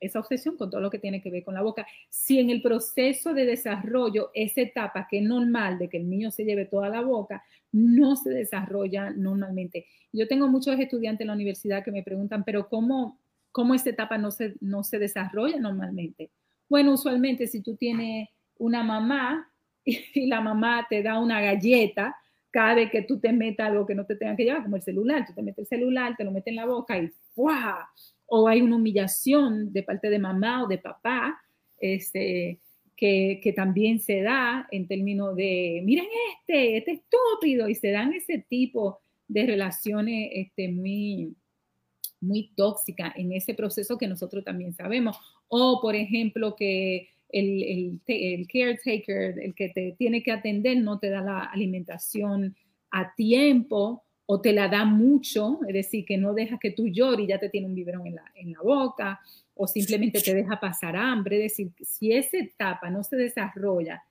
esa obsesión con todo lo que tiene que ver con la boca. Si en el proceso de desarrollo, esa etapa que es normal de que el niño se lleve toda la boca, no se desarrolla normalmente. Yo tengo muchos estudiantes en la universidad que me preguntan, pero ¿cómo, cómo esta etapa no se, no se desarrolla normalmente? Bueno, usualmente si tú tienes una mamá <laughs> y la mamá te da una galleta, cada vez que tú te metas algo que no te tenga que llevar, como el celular, tú te metes el celular, te lo metes en la boca y ¡fuah! O hay una humillación de parte de mamá o de papá, este, que, que, también se da en términos de, miren este, este estúpido, y se dan ese tipo de relaciones este, muy, muy tóxicas en ese proceso que nosotros también sabemos. O, por ejemplo, que el, el, caretaker, el que te tiene que atender, no te da la alimentación a tiempo o te la da mucho, es decir, que no deja que tú llores y ya te tiene un biberón en la, en la boca, o simplemente te deja pasar hambre, es decir, si esa etapa no se desarrolla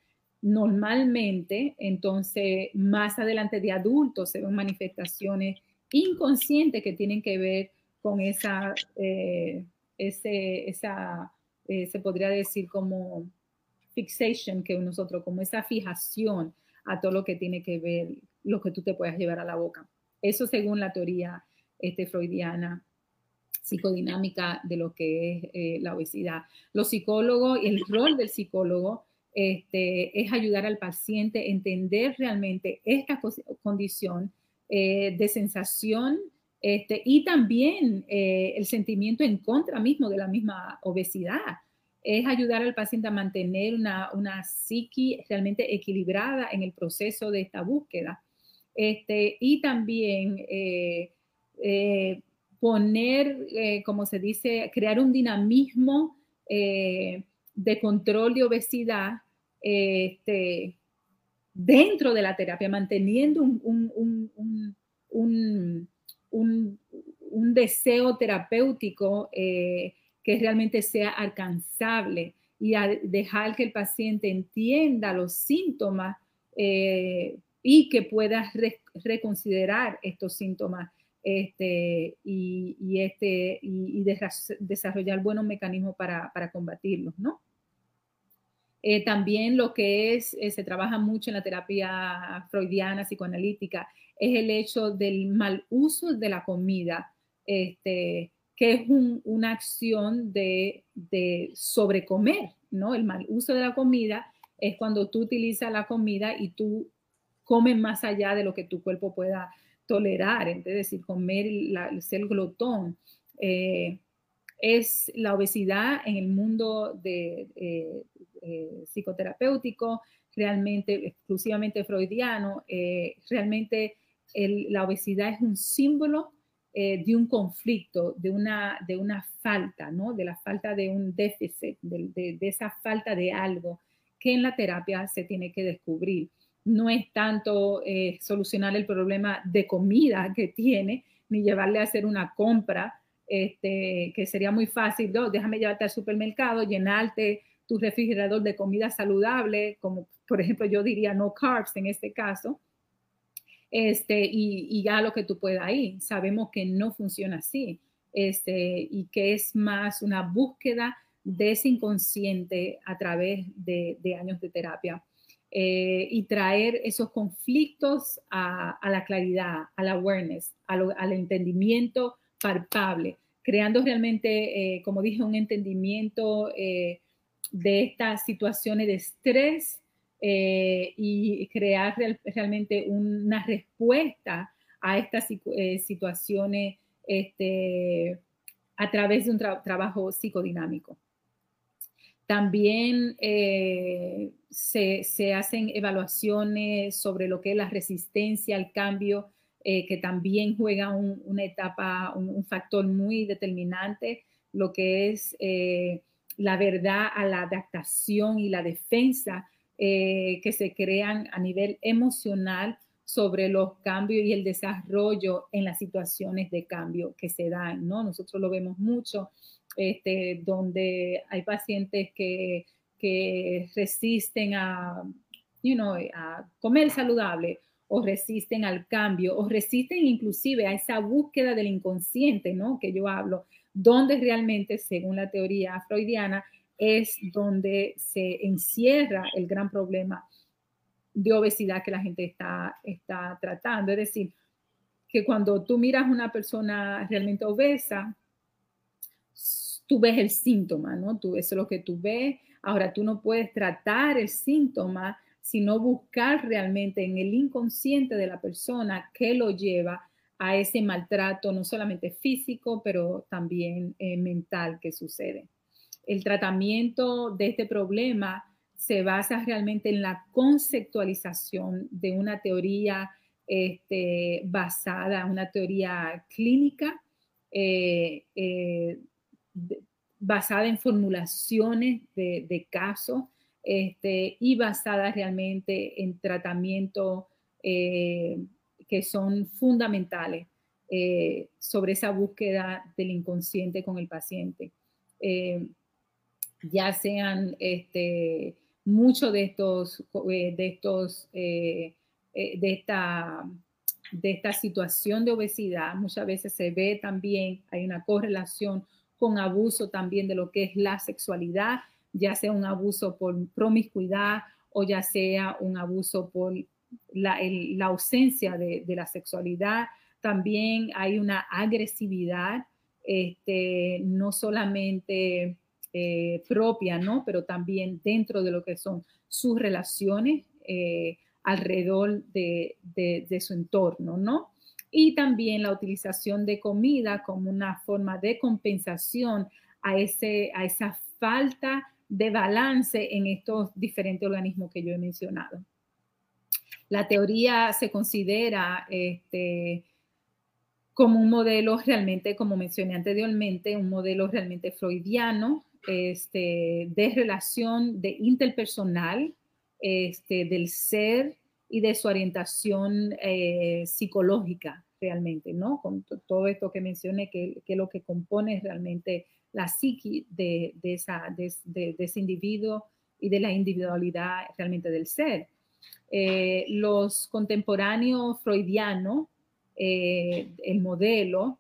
normalmente, entonces más adelante de adultos se ven manifestaciones inconscientes que tienen que ver con esa, eh, ese, esa eh, se podría decir como fixation que nosotros, como esa fijación a todo lo que tiene que ver, lo que tú te puedas llevar a la boca. Eso según la teoría este, freudiana psicodinámica de lo que es eh, la obesidad. Los psicólogos y el rol del psicólogo este, es ayudar al paciente a entender realmente esta condición de sensación este, y también eh, el sentimiento en contra mismo de la misma obesidad. Es ayudar al paciente a mantener una, una psiqui realmente equilibrada en el proceso de esta búsqueda. Este, y también eh, eh, poner, como se dice, crear un dinamismo de control de obesidad este, dentro de la terapia, manteniendo un un, deseo terapéutico eh, que realmente sea alcanzable y dejar que el paciente entienda los síntomas eh, y que pueda reconsiderar estos síntomas este, y, este, desarrollar buenos mecanismos para, para combatirlos, ¿no? Eh, también lo que es, se trabaja mucho en la terapia freudiana, psicoanalítica, es el hecho del mal uso de la comida, este, que es una acción de, de, sobrecomer, ¿no? El mal uso de la comida es cuando tú utilizas la comida y tú comes más allá de lo que tu cuerpo pueda tolerar, es decir, comer, la, ser glotón. Eh, es la obesidad en el mundo de, eh, psicoterapéutico, realmente exclusivamente freudiano, eh, la obesidad es un símbolo eh, de un conflicto, de una, de una falta, ¿no? de la falta de un déficit, de, esa falta de algo que en la terapia se tiene que descubrir. No es tanto solucionar el problema de comida que tiene, ni llevarle a hacer una compra, este, que sería muy fácil, déjame llevarte al supermercado, llenarte tu refrigerador de comida saludable, como por ejemplo yo diría no carbs en este caso, este, y, ya lo que tú puedas ir. Sabemos que no funciona así este, y que es más una búsqueda de ese inconsciente a través de, años de terapia. Eh, y traer esos conflictos a, la claridad, al awareness, al entendimiento palpable, creando realmente, eh, como dije, un entendimiento eh, de estas situaciones de estrés eh, y crear realmente una respuesta a estas eh, situaciones este, a través de un trabajo psicodinámico. También eh, se, hacen evaluaciones sobre lo que es la resistencia al cambio, que también juega una etapa, un, factor muy determinante, lo que es la verdad a la adaptación y la defensa que se crean a nivel emocional sobre los cambios y el desarrollo en las situaciones de cambio que se dan, ¿no? Nosotros lo vemos mucho este, donde hay pacientes que, resisten a, a comer saludable o resisten al cambio o resisten inclusive a esa búsqueda del inconsciente, ¿no? Que yo hablo, donde realmente, según la teoría freudiana, es donde se encierra el gran problema de obesidad que la gente está, está tratando. Es decir, que cuando tú miras a una persona realmente obesa, tú ves el síntoma, ¿no? Tú, eso es lo que tú ves. Ahora, tú no puedes tratar el síntoma, sino buscar realmente en el inconsciente de la persona qué lo lleva a ese maltrato, no solamente físico, pero también eh, mental que sucede. El tratamiento de este problema se basa realmente en la conceptualización de una teoría este, basada, una teoría clínica eh, eh, basada en formulaciones de, casos este, y basada realmente en tratamientos eh, que son fundamentales sobre esa búsqueda del inconsciente con el paciente. Ya sean este, muchos de estos, de estos, de esta de esta situación de obesidad, muchas veces se ve también, hay una correlación con abuso también de lo que es la sexualidad, ya sea un abuso por promiscuidad o ya sea un abuso por la, ausencia de, la sexualidad. También hay una agresividad, este, no solamente eh, propia, ¿no? Pero también dentro de lo que son sus relaciones eh, alrededor de, de, su entorno, ¿no? y también la utilización de comida como una forma de compensación a, ese, a esa falta de balance en estos diferentes organismos que yo he mencionado. La teoría se considera este, como un modelo realmente, como mencioné anteriormente, un modelo realmente freudiano este, de relación de interpersonal este, del ser y de su orientación eh, psicológica realmente, ¿no? Con todo esto que mencioné, que, que, lo que compone realmente la psiqui de, de, esa, de, ese individuo y de la individualidad realmente del ser. Eh, los contemporáneos freudianos, eh, el modelo,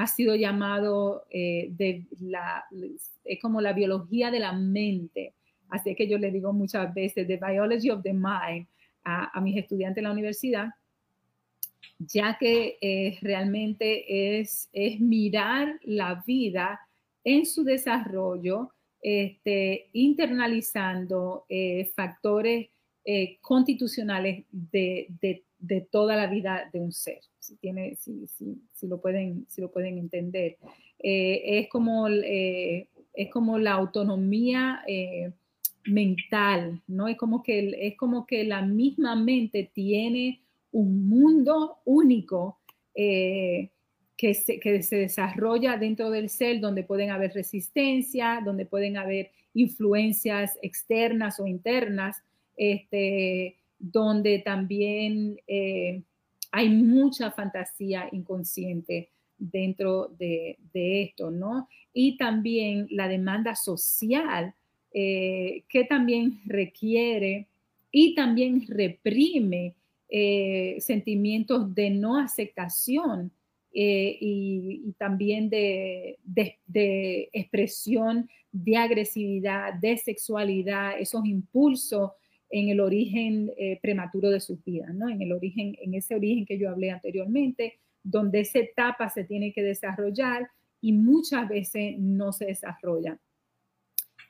ha sido llamado de la, es como la biología de la mente, Así que yo le digo muchas veces The Biology of the Mind a, mis estudiantes en la universidad, ya que eh, realmente es, es mirar la vida en su desarrollo, este, internalizando eh, factores eh, constitucionales de, de, de, toda la vida de un ser, si, lo, pueden, si lo pueden entender. es, como, es como la autonomía mental, ¿no? Es como que, es como que la misma mente tiene un mundo único eh, que, se, que se desarrolla dentro del ser, donde pueden haber resistencia, donde pueden haber influencias externas o internas, este, donde también eh, hay mucha fantasía inconsciente dentro de, de, esto, ¿no? Y también la demanda social eh, que también requiere y también reprime eh, sentimientos de no aceptación eh, y, también de, expresión de agresividad, de sexualidad, esos impulsos en el origen prematuro de sus vidas, ¿no? En el origen, en ese origen que yo hablé anteriormente, donde esa etapa se tiene que desarrollar y muchas veces no se desarrolla.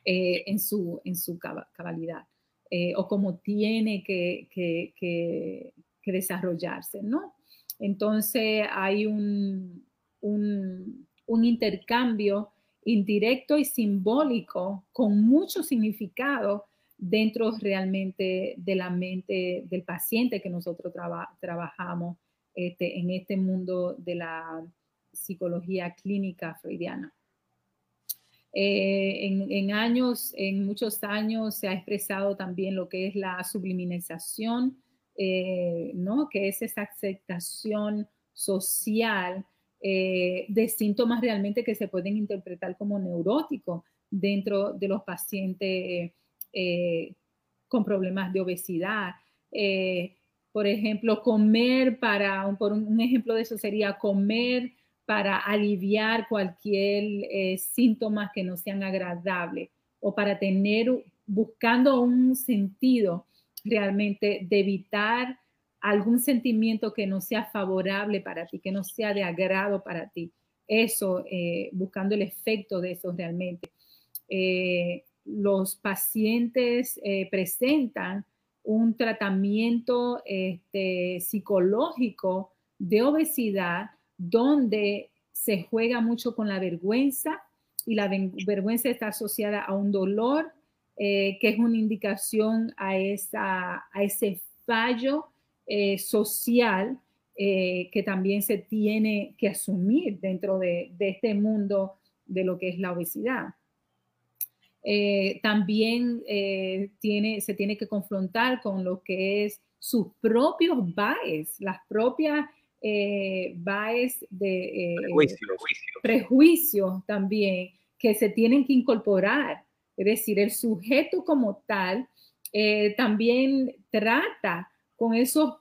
Eh, en, su, en su cabalidad eh, o como tiene que, que, desarrollarse, ¿no? Entonces hay un, un intercambio indirecto y simbólico con mucho significado dentro realmente de la mente del paciente que nosotros trabajamos este, en este mundo de la psicología clínica freudiana. Eh, en, años, en muchos años se ha expresado también lo que es la subliminación, eh, ¿no? que es esa aceptación social eh, de síntomas realmente que se pueden interpretar como neuróticos dentro de los pacientes eh, con problemas de obesidad. Eh, por ejemplo, comer para, por un, ejemplo de eso sería comer para aliviar cualquier síntoma que no sean agradables o para tener, buscando un sentido realmente de evitar algún sentimiento que no sea favorable para ti, que no sea de agrado para ti. Eso, eh, buscando el efecto de eso realmente. Eh, los pacientes eh, presentan un tratamiento este, psicológico de obesidad donde se juega mucho con la vergüenza y la vergüenza está asociada a un dolor que es una indicación a, esa, a ese fallo eh, social eh, que también se tiene que asumir dentro de, este mundo de lo que es la obesidad. Eh, también tiene, se tiene que confrontar con lo que es sus propios bias, las propias bias de prejuicios también que se tienen que incorporar. Es decir, el sujeto como tal también trata con esos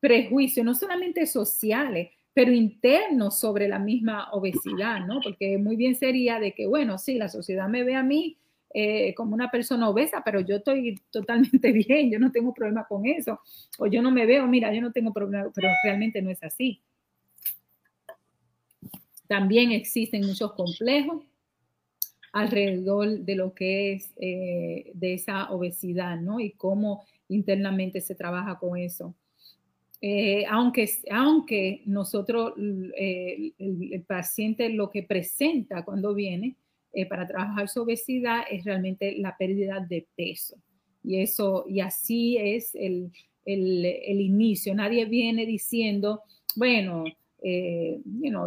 prejuicios, no solamente sociales, pero internos sobre la misma obesidad, ¿no? Porque muy bien sería de que, bueno, sí, la sociedad me ve a mí eh, como una persona obesa, pero yo estoy totalmente <laughs> bien, yo no tengo problema con eso, o yo no me veo, mira, yo no tengo problema, pero realmente no es así. También existen muchos complejos alrededor de lo que es eh, de esa obesidad, ¿no? Y cómo internamente se trabaja con eso. Eh, aunque, aunque nosotros, el, paciente lo que presenta cuando viene eh, para trabajar su obesidad es realmente la pérdida de peso. Y eso, y así es el, el, inicio. Nadie viene diciendo, bueno,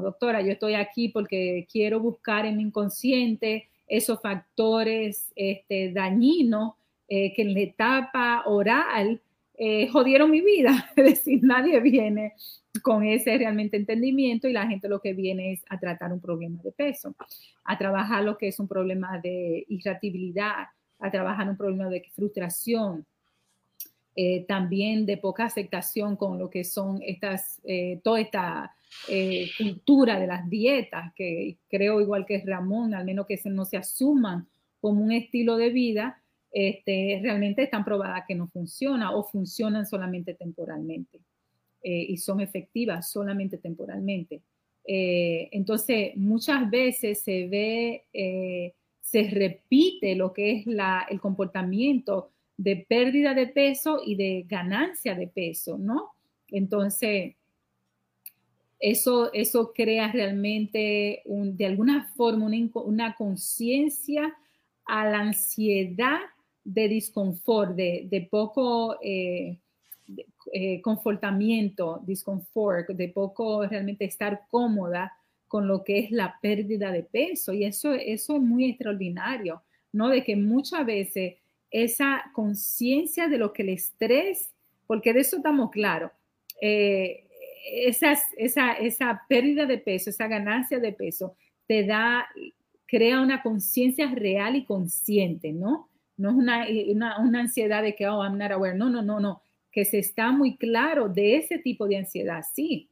doctora, yo estoy aquí porque quiero buscar en mi inconsciente esos factores este, dañinos que en la etapa oral eh, jodieron mi vida. <laughs> Es decir, nadie viene con ese realmente entendimiento y la gente lo que viene es a tratar un problema de peso, a trabajar lo que es un problema de irritabilidad, a trabajar un problema de frustración, eh, también de poca aceptación con lo que son estas, eh, toda esta cultura de las dietas, que creo igual que Ramón, al menos que no se asuman como un estilo de vida, este, realmente están probadas que no funciona o funcionan solamente temporalmente eh, y son efectivas solamente temporalmente. Eh, entonces, muchas veces se ve, eh, se repite lo que es la, el comportamiento de pérdida de peso y de ganancia de peso, ¿no? Entonces, eso, eso crea realmente de alguna forma una, una conciencia a la ansiedad de disconfort, de, poco eh, eh, confortamiento, disconfort, de poco realmente estar cómoda con lo que es la pérdida de peso. Y eso, eso es muy extraordinario, ¿no? De que muchas veces esa conciencia de lo que el estrés, porque de eso estamos claros, eh, esa, esa pérdida de peso, esa ganancia de peso, te da, crea una conciencia real y consciente, ¿no? No es eh, una, una, ansiedad de que, oh, I'm not aware. No, no, no, no. Que se está muy claro de ese tipo de ansiedad, sí.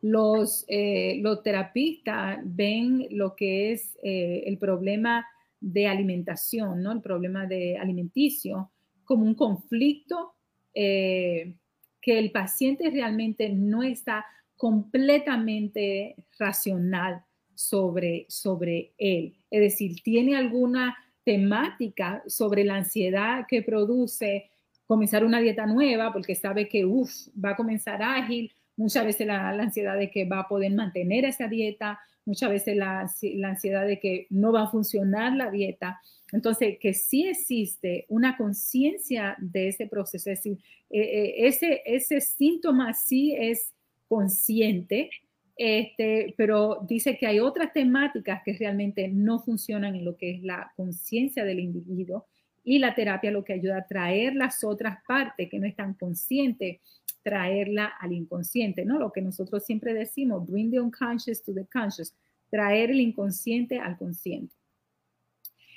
Los, eh, los terapistas ven lo que es eh, el problema de alimentación, ¿no? El problema de alimenticio como un conflicto que el paciente realmente no está completamente racional sobre, sobre él. Es decir, tiene alguna temática sobre la ansiedad que produce comenzar una dieta nueva, porque sabe que va a comenzar ágil, muchas veces la, ansiedad de que va a poder mantener esa dieta. Muchas veces la, ansiedad de que no va a funcionar la dieta. Entonces, que sí existe una conciencia de ese proceso, es decir, eh, eh, ese, ese síntoma sí es consciente, este, pero dice que hay otras temáticas que realmente no funcionan en lo que es la conciencia del individuo y la terapia lo que ayuda a traer las otras partes que no están conscientes, traerla al inconsciente, ¿no? Lo que nosotros siempre decimos, bring the unconscious to the conscious, traer el inconsciente al consciente.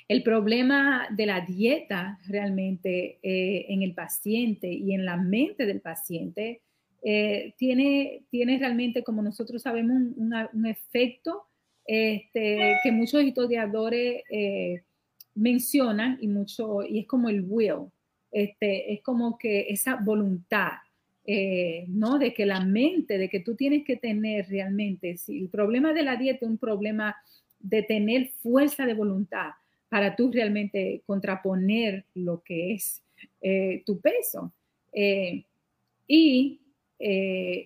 El problema de la dieta realmente eh, en el paciente y en la mente del paciente eh, tiene, tiene realmente, como nosotros sabemos, un, efecto este, que muchos historiadores eh, mencionan y, mucho, y es como el will, este, es como que esa voluntad, eh, ¿no? De que la mente, de que tú tienes que tener realmente, si el problema de la dieta es un problema de tener fuerza de voluntad para tú realmente contraponer lo que es eh, tu peso. Eh, y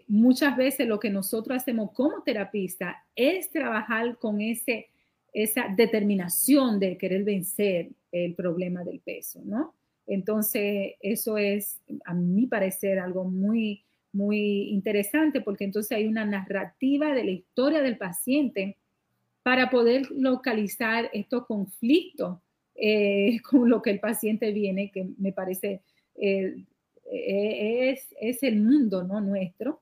muchas veces lo que nosotros hacemos como terapista es trabajar con ese esa determinación de querer vencer el problema del peso, ¿no? Entonces, eso es, a mi parecer, algo muy, muy interesante porque entonces hay una narrativa de la historia del paciente para poder localizar estos conflictos eh, <laughs> con lo que el paciente viene, que me parece eh, es, es, el mundo ¿no? nuestro.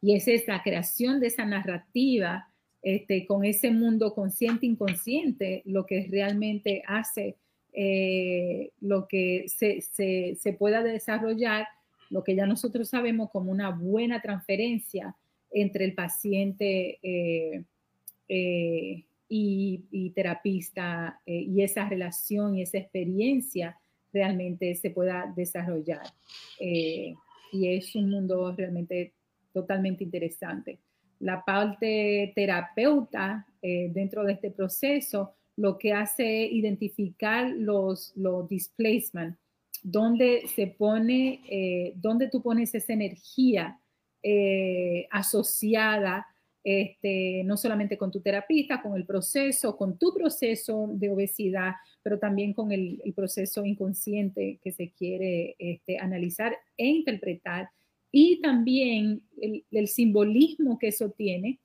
Y es esa creación de esa narrativa este, con ese mundo consciente inconsciente, lo que realmente hace eh, lo que se, pueda desarrollar, lo que ya nosotros sabemos como una buena transferencia entre el paciente eh, eh, y, terapista y esa relación y esa experiencia realmente se pueda desarrollar. y es un mundo realmente totalmente interesante la parte terapeuta eh, dentro de este proceso lo que hace es identificar los, los displacement, donde se pone, eh, donde tú pones esa energía eh, asociada este, no solamente con tu terapista, con el proceso, con tu proceso de obesidad, pero también con el, proceso inconsciente que se quiere este, analizar e interpretar y también el, simbolismo que eso tiene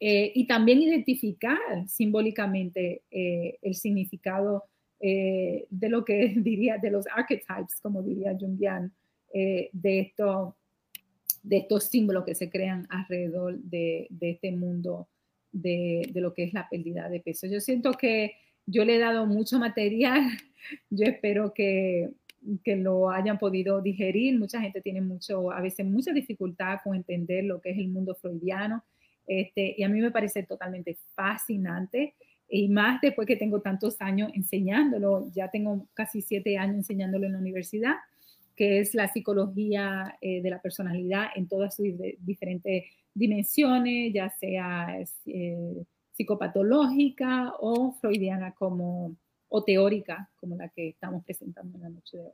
eh, y también identificar simbólicamente eh, el significado eh, de lo que <laughs> diría, de los archetypes, como diría Jungian, de, esto, de estos símbolos que se crean alrededor de, este mundo de, de, lo que es la pérdida de peso. Yo siento que yo le he dado mucho material, <laughs> yo espero que que lo hayan podido digerir. Mucha gente tiene mucho, a veces mucha dificultad con entender lo que es el mundo freudiano. Este, y a mí me parece totalmente fascinante. Y más después que tengo tantos años enseñándolo, ya tengo casi siete años enseñándolo en la universidad, que es la psicología eh, de la personalidad en todas sus diferentes dimensiones, ya sea eh, psicopatológica o freudiana como o teórica como la que estamos presentando en la noche de hoy.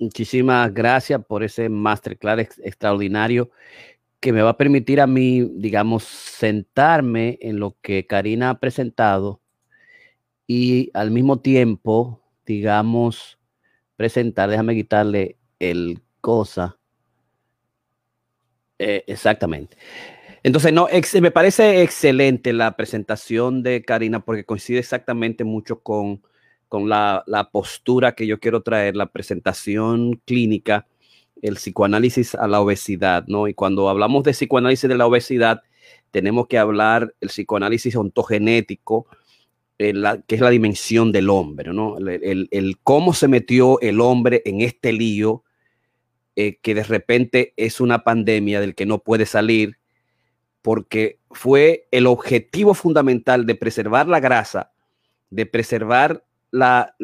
Muchísimas gracias por ese masterclass extraordinario que me va a permitir a mí, digamos, sentarme en lo que Karina ha presentado y al mismo tiempo, digamos, presentar, déjame quitarle el cosa. Eh, exactamente. Entonces, no, me parece excelente la presentación de Karina porque coincide exactamente mucho con, con la, postura que yo quiero traer, la presentación clínica, el psicoanálisis a la obesidad, ¿no? Y cuando hablamos de psicoanálisis de la obesidad, tenemos que hablar el psicoanálisis ontogenético, que es la dimensión del hombre, ¿no? El, cómo se metió el hombre en este lío, eh, que de repente es una pandemia del que no puede salir, porque fue el objetivo fundamental de preservar la grasa, de preservar la,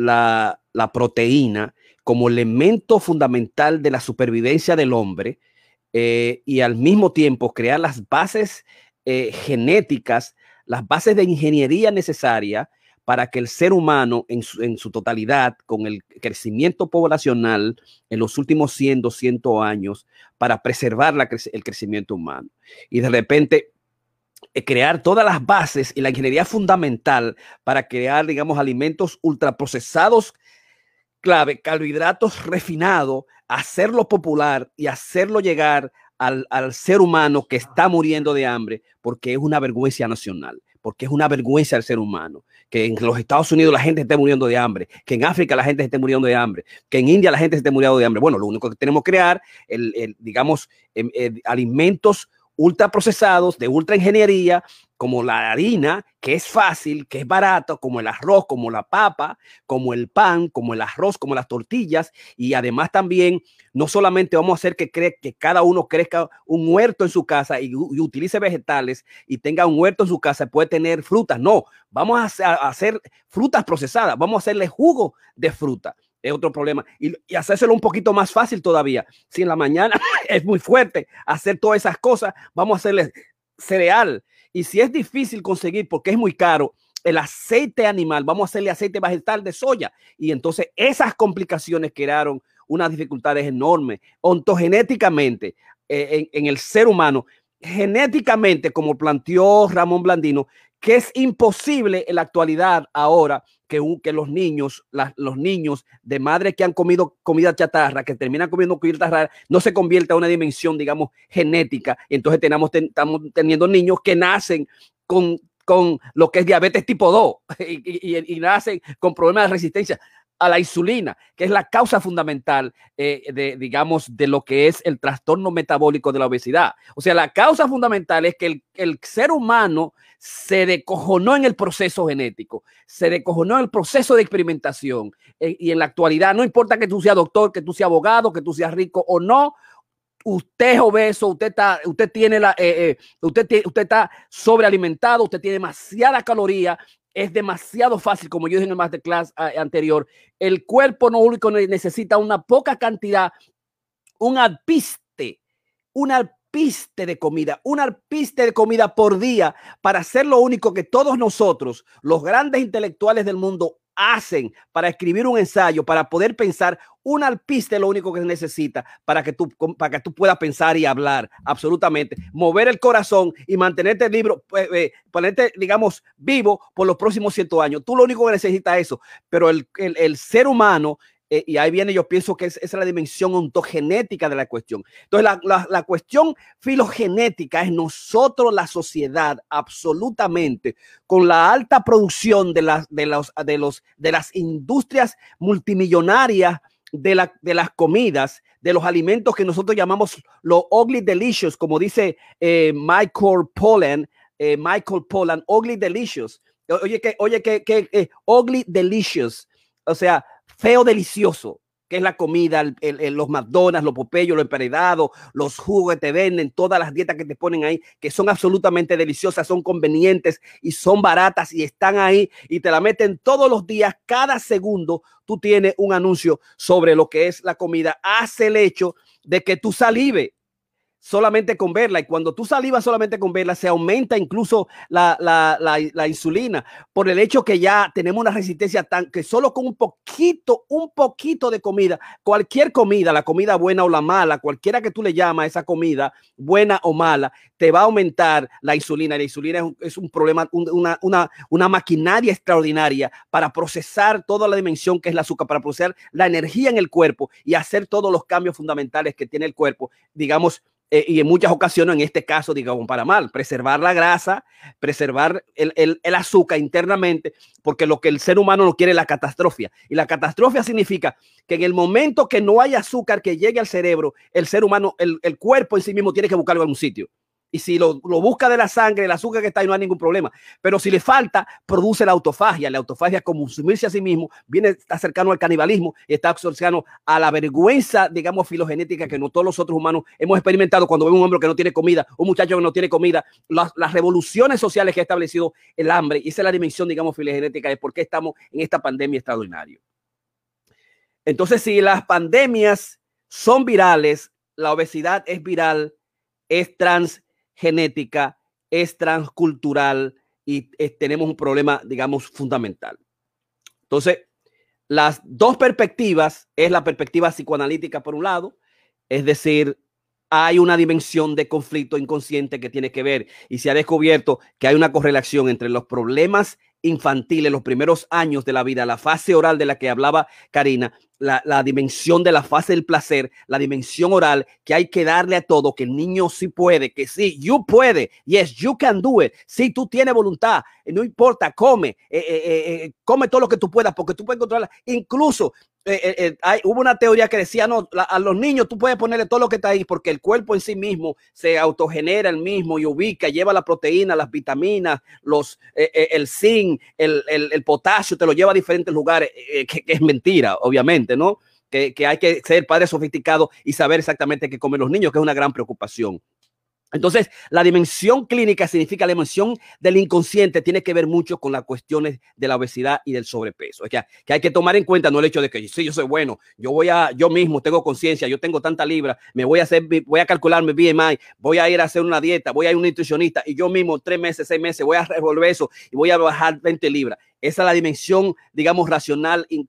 proteína como elemento fundamental de la supervivencia del hombre eh, y al mismo tiempo crear las bases eh, genéticas, las bases de ingeniería necesarias para que el ser humano en su, totalidad, con el crecimiento poblacional en los últimos 100, 200 años, para preservar el crecimiento humano. Y de repente eh, crear todas las bases y la ingeniería fundamental para crear, digamos, alimentos ultraprocesados clave, carbohidratos refinados, hacerlo popular y hacerlo llegar al, ser humano que está muriendo de hambre, porque es una vergüenza nacional, porque es una vergüenza al ser humano, que en los Estados Unidos la gente esté muriendo de hambre, que en África la gente esté muriendo de hambre, que en India la gente esté muriendo de hambre. Bueno, lo único que tenemos que crear, el, digamos, em, eh, alimentos ultraprocesados de ultra ingeniería como la harina, que es fácil, que es barato, como el arroz, como la papa, como el pan, como el arroz, como las tortillas. Y además también, no solamente vamos a hacer que, que cada uno crezca un huerto en su casa y, utilice vegetales y tenga un huerto en su casa, puede tener frutas. No, vamos a, hacer frutas procesadas, vamos a hacerle jugo de fruta es otro problema. Y, y, hacérselo un poquito más fácil todavía. Si en la mañana <laughs> es muy fuerte hacer todas esas cosas, vamos a hacerle cereal, y si es difícil conseguir porque es muy caro, el aceite animal, vamos a hacerle aceite vegetal de soya. Y entonces esas complicaciones crearon unas dificultades enormes ontogenéticamente eh, en, el ser humano, genéticamente, como planteó Ramón Blandino, que es imposible en la actualidad ahora que, que los niños, los niños de madres que han comido comida chatarra, que terminan comiendo comida chatarra, no se convierta a una dimensión, digamos, genética. Entonces tenemos, estamos teniendo niños que nacen con, con lo que es diabetes tipo 2 <laughs> y, y nacen con problemas de resistencia a la insulina, que es la causa fundamental eh, de, digamos, de lo que es el trastorno metabólico de la obesidad. O sea, la causa fundamental es que el, ser humano se decojonó en el proceso genético, se decojonó en el proceso de experimentación. Eh, y en la actualidad, no importa que tú seas doctor, que tú seas abogado, que tú seas rico o no, usted es obeso, usted está, usted tiene la, eh, usted, usted está sobrealimentado, usted tiene demasiada caloría es demasiado fácil, como yo dije en el masterclass anterior. El cuerpo no único necesita una poca cantidad, un alpiste, un alpiste de comida, un alpiste de comida por día para hacer lo único que todos nosotros, los grandes intelectuales del mundo, hacen para escribir un ensayo, para poder pensar, un alpiste es lo único que se necesita para que tú, para que tú puedas pensar y hablar, absolutamente. Mover el corazón y mantenerte libro, pues, eh, ponerte, digamos, vivo por los próximos ciento años. Tú lo único que necesitas es eso, pero el, el ser humano eh, y ahí viene, yo pienso que esa es la dimensión ontogenética de la cuestión. Entonces, la, cuestión filogenética es nosotros, la sociedad, absolutamente, con la alta producción de las, de los, de los, de las industrias multimillonarias de, la, de las comidas, de los alimentos que nosotros llamamos los ugly delicious, como dice eh, Michael Pollan, eh, Michael Pollan, ugly delicious. Oye, que, oye, que, que ugly delicious. O sea, feo delicioso, que es la comida, los McDonald's, los Popeyos, los emparedados, los jugos que te venden, todas las dietas que te ponen ahí, que son absolutamente deliciosas, son convenientes y son baratas y están ahí y te la meten todos los días, cada segundo tú tienes un anuncio sobre lo que es la comida, hace el hecho de que tú salive solamente con verla. Y cuando tú salivas solamente con verla, se aumenta incluso la, la, la, insulina por el hecho que ya tenemos una resistencia tan que solo con un poquito, un poquito de comida, cualquier comida, la comida buena o la mala, cualquiera que tú le llamas esa comida, buena o mala, te va a aumentar la insulina. La insulina es un, es un problema, una, una, una maquinaria extraordinaria para procesar toda la dimensión que es el azúcar, para procesar la energía en el cuerpo y hacer todos los cambios fundamentales que tiene el cuerpo, digamos, eh, y en muchas ocasiones, en este caso, digamos, para mal, preservar la grasa, preservar el, el, azúcar internamente, porque lo que el ser humano no quiere es la catástrofe. Y la catástrofe significa que en el momento que no hay azúcar que llegue al cerebro, el ser humano, el, el cuerpo en sí mismo tiene que buscarlo en algún sitio. Y si lo, busca de la sangre, el azúcar que está ahí no hay ningún problema. Pero si le falta, produce la autofagia. La autofagia, como consumirse a sí mismo, viene, está cercano al canibalismo y está cercano a la vergüenza, digamos, filogenética que no todos los otros humanos hemos experimentado cuando vemos un hombre que no tiene comida, un muchacho que no tiene comida, las, las revoluciones sociales que ha establecido el hambre. Y esa es la dimensión, digamos, filogenética de por qué estamos en esta pandemia extraordinaria. Entonces, si las pandemias son virales, la obesidad es viral, es trans genética, es transcultural y tenemos un problema, digamos, fundamental. Entonces, las dos perspectivas es la perspectiva psicoanalítica por un lado, es decir, hay una dimensión de conflicto inconsciente que tiene que ver y se ha descubierto que hay una correlación entre los problemas infantiles, los primeros años de la vida, la fase oral de la que hablaba Karina, la, dimensión de la fase del placer, la dimensión oral, que hay que darle a todo, que el niño sí puede, que sí, you puede, yes, you can do it, si tú tienes voluntad, no importa, come, eh, eh, eh, come todo lo que tú puedas, porque tú puedes controlar, incluso hay, hubo una teoría que decía, no, a los niños tú puedes ponerle todo lo que está ahí, porque el cuerpo en sí mismo se autogenera el mismo y ubica, lleva la proteína, las vitaminas, los, el zinc, el, el, potasio, te lo lleva a diferentes lugares, que es mentira, obviamente. ¿no? Que, que, hay que ser padre sofisticado y saber exactamente qué comen los niños, que es una gran preocupación. Entonces, la dimensión clínica significa la dimensión del inconsciente, tiene que ver mucho con las cuestiones de la obesidad y del sobrepeso. Es que, que hay que tomar en cuenta no el hecho de que sí, yo soy bueno, yo voy a, yo mismo tengo conciencia, yo tengo tanta libra, me voy a hacer, voy a calcular mi BMI, voy a ir a hacer una dieta, voy a ir a un nutricionista y yo mismo tres meses, seis meses voy a revolver eso y voy a bajar 20 libras. Esa es la dimensión, digamos, racional, en,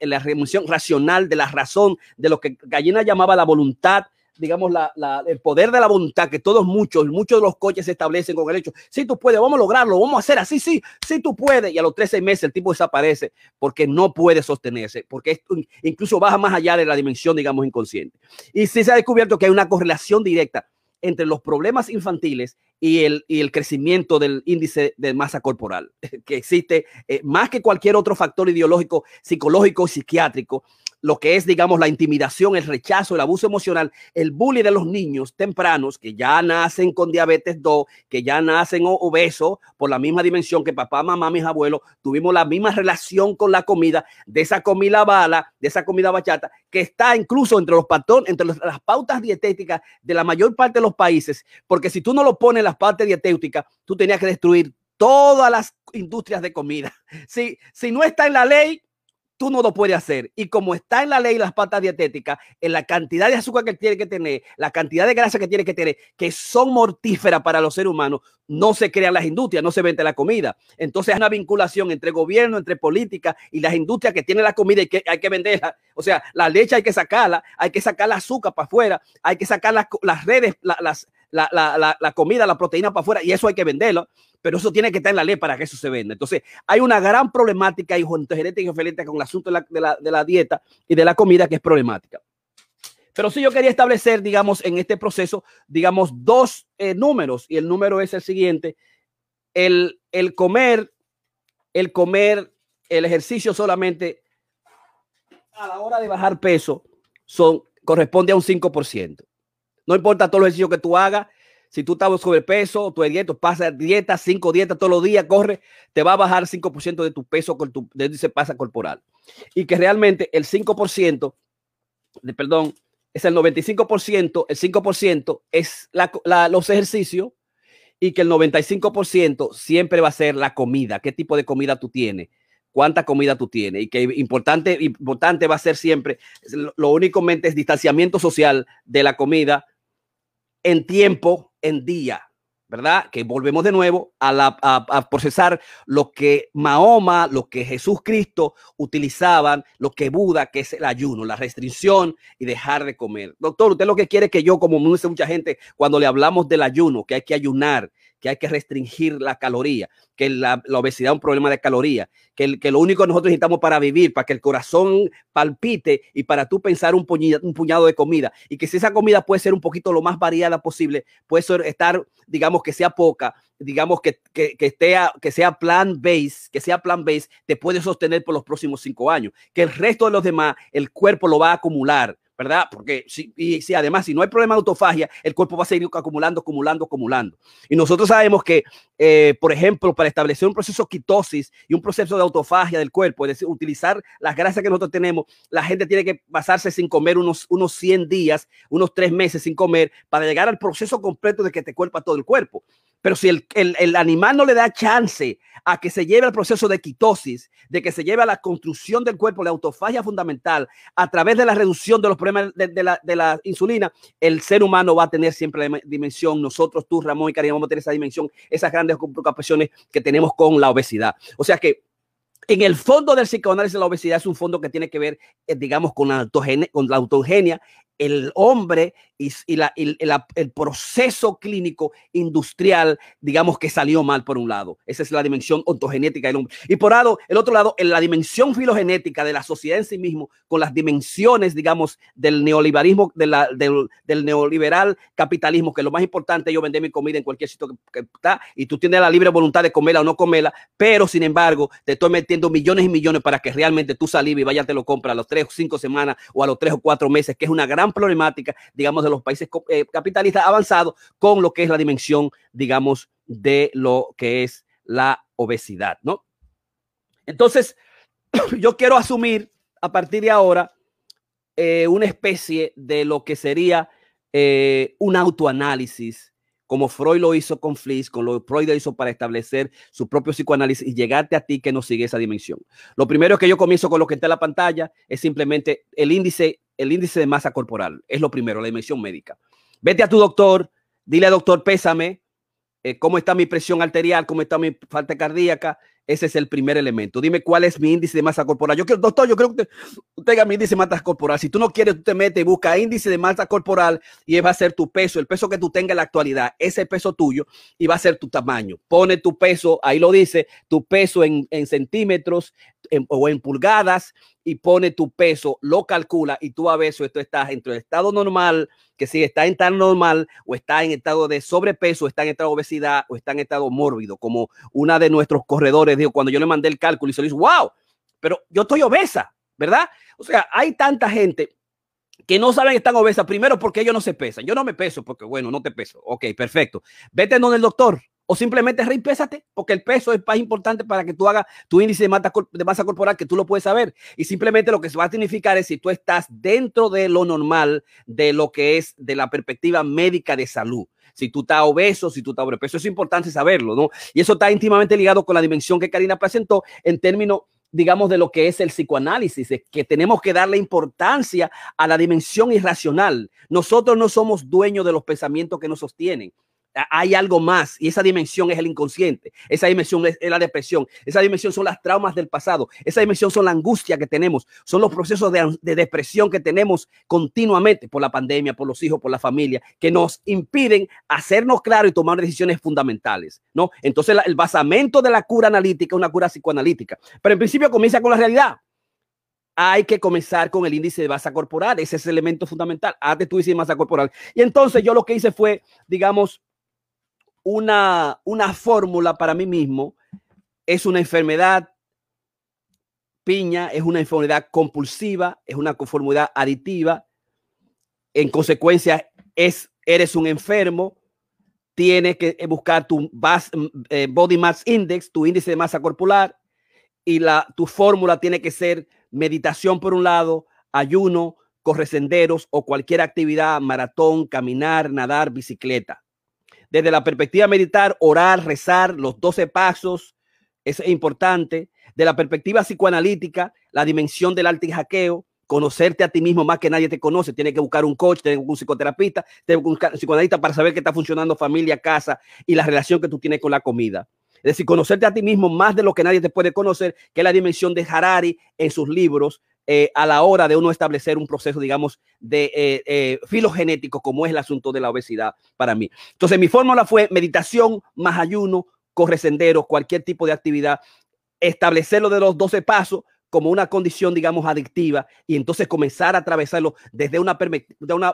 la dimensión racional de la razón de lo que Gallina llamaba la voluntad digamos, la, el poder de la voluntad que todos muchos, muchos de los coches se establecen con el hecho, si tú puedes, vamos a lograrlo, vamos a hacer así, sí, sí tú puedes. Y a los 13 meses el tipo desaparece porque no puede sostenerse, porque incluso baja más allá de la dimensión, digamos, inconsciente. Y sí se ha descubierto que hay una correlación directa entre los problemas infantiles y el, y el crecimiento del índice de masa corporal, <laughs> que existe eh, más que cualquier otro factor ideológico, psicológico, psiquiátrico, lo que es, digamos, la intimidación, el rechazo, el abuso emocional, el bullying de los niños tempranos que ya nacen con diabetes 2, que ya nacen obesos por la misma dimensión que papá, mamá, mis abuelos, tuvimos la misma relación con la comida, de esa comida bala, de esa comida bachata, que está incluso entre los patrones, entre las pautas dietéticas de la mayor parte de los países, porque si tú no lo pones en las partes dietéticas, tú tenías que destruir todas las industrias de comida. <laughs> Si, si no está en la ley, tú no lo puedes hacer. Y como está en la ley las patas dietéticas, en la cantidad de azúcar que tiene que tener, la cantidad de grasa que tiene que tener, que son mortíferas para los seres humanos, no se crean las industrias, no se vende la comida. Entonces hay una vinculación entre gobierno, entre política y las industrias que tienen la comida y que hay que venderla. O sea, la leche hay que sacarla, hay que sacar el azúcar para afuera, hay que sacar las, las redes, las, la, la, la, comida, la proteína para afuera y eso hay que venderlo, pero eso tiene que estar en la ley para que eso se venda. Entonces, hay una gran problemática y genética y genética con el asunto de la, de la dieta y de la comida que es problemática. Pero sí yo quería establecer, digamos, en este proceso, digamos, dos eh, números y el número es el siguiente. El, el comer, el comer, el ejercicio solamente a la hora de bajar peso son, corresponde a un 5%. No importa todo los ejercicios que tú hagas, si tú estás sobrepeso, tu dieta, pasa dieta, cinco dietas todos los días, corre, te va a bajar 5% de tu peso con tu, de pasa corporal. Y que realmente el 5%, de, perdón, es el 95%, el 5% es los ejercicios y que el 95% siempre va a ser la comida. ¿Qué tipo de comida tú tienes? cuánta comida tú tienes y que importante, importante va a ser siempre, lo únicamente es distanciamiento social de la comida en tiempo, en día, ¿verdad? Que volvemos de nuevo a, la, a, procesar lo que Mahoma, lo que Jesús Cristo utilizaban, lo que Buda, que es el ayuno, la restricción y dejar de comer. Doctor, usted lo que quiere que yo, como mucha gente, cuando le hablamos del ayuno, que hay que ayunar, que hay que restringir la caloría, que la, obesidad es un problema de caloría, que, lo único que nosotros necesitamos para vivir, para que el corazón palpite y para tú pensar un puñado, de comida, y que si esa comida puede ser un poquito lo más variada posible, puede ser estar, digamos, que sea poca, digamos, que, esté, que sea plan base, que sea plan base, te puede sostener por los próximos cinco años, que el resto de los demás, el cuerpo lo va a acumular ¿verdad? Porque si, y si además, si no hay problema de autofagia, el cuerpo va a seguir acumulando, acumulando, acumulando. Y nosotros sabemos que, eh, por ejemplo, para establecer un proceso de quitosis y un proceso de autofagia del cuerpo, es decir, utilizar las grasas que nosotros tenemos, la gente tiene que basarse sin comer unos, unos 100 días, unos 3 meses sin comer, para llegar al proceso completo de que te cuerpa todo el cuerpo. Pero si el, el, el, animal no le da chance a que se lleve al proceso de quitosis, de que se lleve a la construcción del cuerpo, la autofagia fundamental, a través de la reducción de los problemas de, la, de, la, insulina, el ser humano va a tener siempre la dimensión. Nosotros, tú, Ramón y Karina, vamos a tener esa dimensión, esas grandes preocupaciones que tenemos con la obesidad. O sea que en el fondo del psicoanálisis, la obesidad es un fondo que tiene que ver, eh, digamos, con con la autogenia el hombre y, la, el, proceso clínico industrial, digamos que salió mal por un lado. Esa es la dimensión ontogenética del hombre. Y por lado, el otro lado, en la dimensión filogenética de la sociedad en sí mismo, con las dimensiones, digamos, del neoliberalismo, de la, del, neoliberal capitalismo, que lo más importante yo vender mi comida en cualquier sitio que, está, y tú tienes la libre voluntad de comerla o no comerla, pero sin embargo, te estoy metiendo millones y millones para que realmente tú saliva y vaya te lo compras a los tres o cinco semanas o a los tres o cuatro meses, que es una gran problemática, digamos, de los países eh, capitalistas avanzados con lo que es la dimensión, digamos, de lo que es la obesidad, ¿no? Entonces, <clears throat> yo quiero asumir a partir de ahora eh, una especie de lo que sería eh, un autoanálisis como Freud lo hizo con Fliss, con lo que Freud hizo para establecer su propio psicoanálisis y llegarte a ti que no sigue esa dimensión. Lo primero que yo comienzo con lo que está en la pantalla es simplemente el índice, el índice de masa corporal. Es lo primero, la dimensión médica. Vete a tu doctor, dile al doctor, pésame, eh, cómo está mi presión arterial, cómo está mi falta cardíaca, ese es el primer elemento. Dime cuál es mi índice de masa corporal. Yo quiero, doctor, yo creo que usted tenga mi índice de masa corporal. Si tú no quieres, tú te metes y busca índice de masa corporal y va a ser tu peso, el peso que tú tengas en la actualidad, ese peso tuyo y va a ser tu tamaño. Pone tu peso, ahí lo dice, tu peso en, centímetros o en pulgadas y pone tu peso, lo calcula y tú a si esto está entre el estado normal, que si está en estado normal o está en estado de sobrepeso, está en estado de obesidad o está en estado mórbido, como una de nuestros corredores dijo cuando yo le mandé el cálculo y se le dijo, wow, pero yo estoy obesa, ¿verdad? O sea, hay tanta gente que no saben que están obesas, primero porque ellos no se pesan. Yo no me peso porque, bueno, no te peso. Ok, perfecto. Vete donde el doctor o simplemente reimpésate, porque el peso es más importante para que tú hagas tu índice de masa, corporal, que tú lo puedes saber. Y simplemente lo que se va a significar es si tú estás dentro de lo normal, de lo que es de la perspectiva médica de salud. Si tú estás obeso, si tú estás sobrepeso, es importante saberlo, ¿no? Y eso está íntimamente ligado con la dimensión que Karina presentó en términos digamos, de lo que es el psicoanálisis, que tenemos que darle importancia a la dimensión irracional. Nosotros no somos dueños de los pensamientos que nos sostienen hay algo más y esa dimensión es el inconsciente, esa dimensión es, la depresión, esa dimensión son las traumas del pasado, esa dimensión son la angustia que tenemos, son los procesos de, depresión que tenemos continuamente por la pandemia, por los hijos, por la familia, que nos impiden hacernos claro y tomar decisiones fundamentales, ¿no? Entonces el basamento de la cura analítica es una cura psicoanalítica, pero en principio comienza con la realidad. Hay que comenzar con el índice de masa corporal, ese es el elemento fundamental. Hazte tu índice masa corporal. Y entonces yo lo que hice fue, digamos, una, una fórmula para mí mismo. Es una enfermedad piña, es una enfermedad compulsiva, es una conformidad aditiva. En consecuencia, es, eres un enfermo, tienes que buscar tu eh, body mass index, tu índice de masa corporal, y la, tu fórmula tiene que ser meditación por un lado, ayuno, corre senderos o cualquier actividad, maratón, caminar, nadar, bicicleta desde la perspectiva militar, orar, rezar, los 12 pasos, es importante. De la perspectiva psicoanalítica, la dimensión del arte hackeo, conocerte a ti mismo más que nadie te conoce. Tienes que buscar un coach, tienes un psicoterapeuta, tienes un psicoanalista para saber que está funcionando familia, casa y la relación que tú tienes con la comida. Es decir, conocerte a ti mismo más de lo que nadie te puede conocer, que es la dimensión de Harari en sus libros, eh, a la hora de uno establecer un proceso, digamos, de eh, eh, filogenético, como es el asunto de la obesidad para mí. Entonces, mi fórmula fue meditación más ayuno, corre senderos, cualquier tipo de actividad, establecerlo de los 12 pasos como una condición, digamos, adictiva y entonces comenzar a atravesarlo desde una,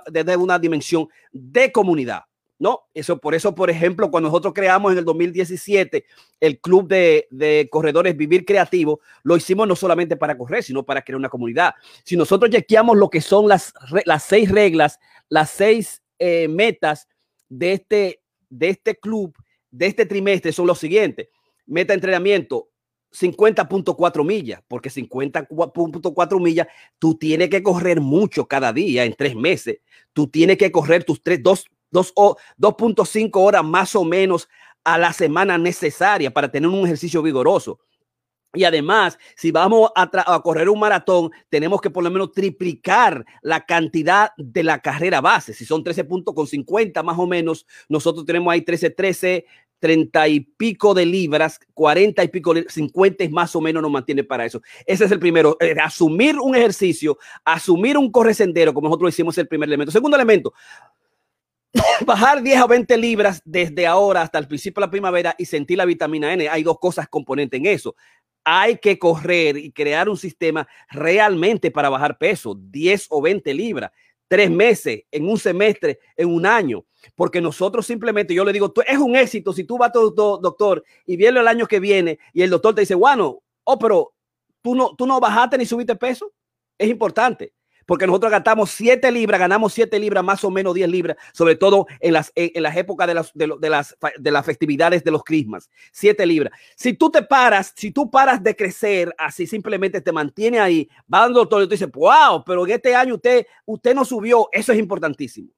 desde una dimensión de comunidad. ¿No? Eso, por eso, por ejemplo, cuando nosotros creamos en el 2017 el club de, corredores Vivir Creativo, lo hicimos no solamente para correr, sino para crear una comunidad. Si nosotros chequeamos lo que son las, las seis reglas, las seis eh, metas de este, de este club, de este trimestre, son los siguientes. Meta entrenamiento, 50.4 millas, porque 50.4 millas, tú tienes que correr mucho cada día en tres meses. Tú tienes que correr tus tres, dos 2.5 horas más o menos a la semana necesaria para tener un ejercicio vigoroso. Y además, si vamos a, correr un maratón, tenemos que por lo menos triplicar la cantidad de la carrera base. Si son 13 puntos con 50 más o menos, nosotros tenemos ahí 13, 13, 30 y pico de libras, 40 y pico, 50 más o menos nos mantiene para eso. Ese es el primero, eh, asumir un ejercicio, asumir un corresendero, como nosotros hicimos el primer elemento. Segundo elemento, <laughs> bajar 10 o 20 libras desde ahora hasta el principio de la primavera y sentir la vitamina N. Hay dos cosas componentes en eso. Hay que correr y crear un sistema realmente para bajar peso, 10 o 20 libras tres meses, en un semestre, en un año, porque nosotros simplemente, yo le digo, tú, es un éxito si tú vas a tu doctor y viene el año que viene y el doctor te dice, bueno, oh, pero tú no, tú no bajaste ni subiste peso, es importante porque nosotros gastamos 7 libras, ganamos 7 libras, más o menos 10 libras, sobre todo en las, en, las épocas de las, de, las, de las festividades de los crismas. 7 libras. Si tú te paras, si tú paras de crecer, así simplemente te mantiene ahí, va dando doctor y tú dices, wow, pero en este año usted, usted no subió, eso es importantísimo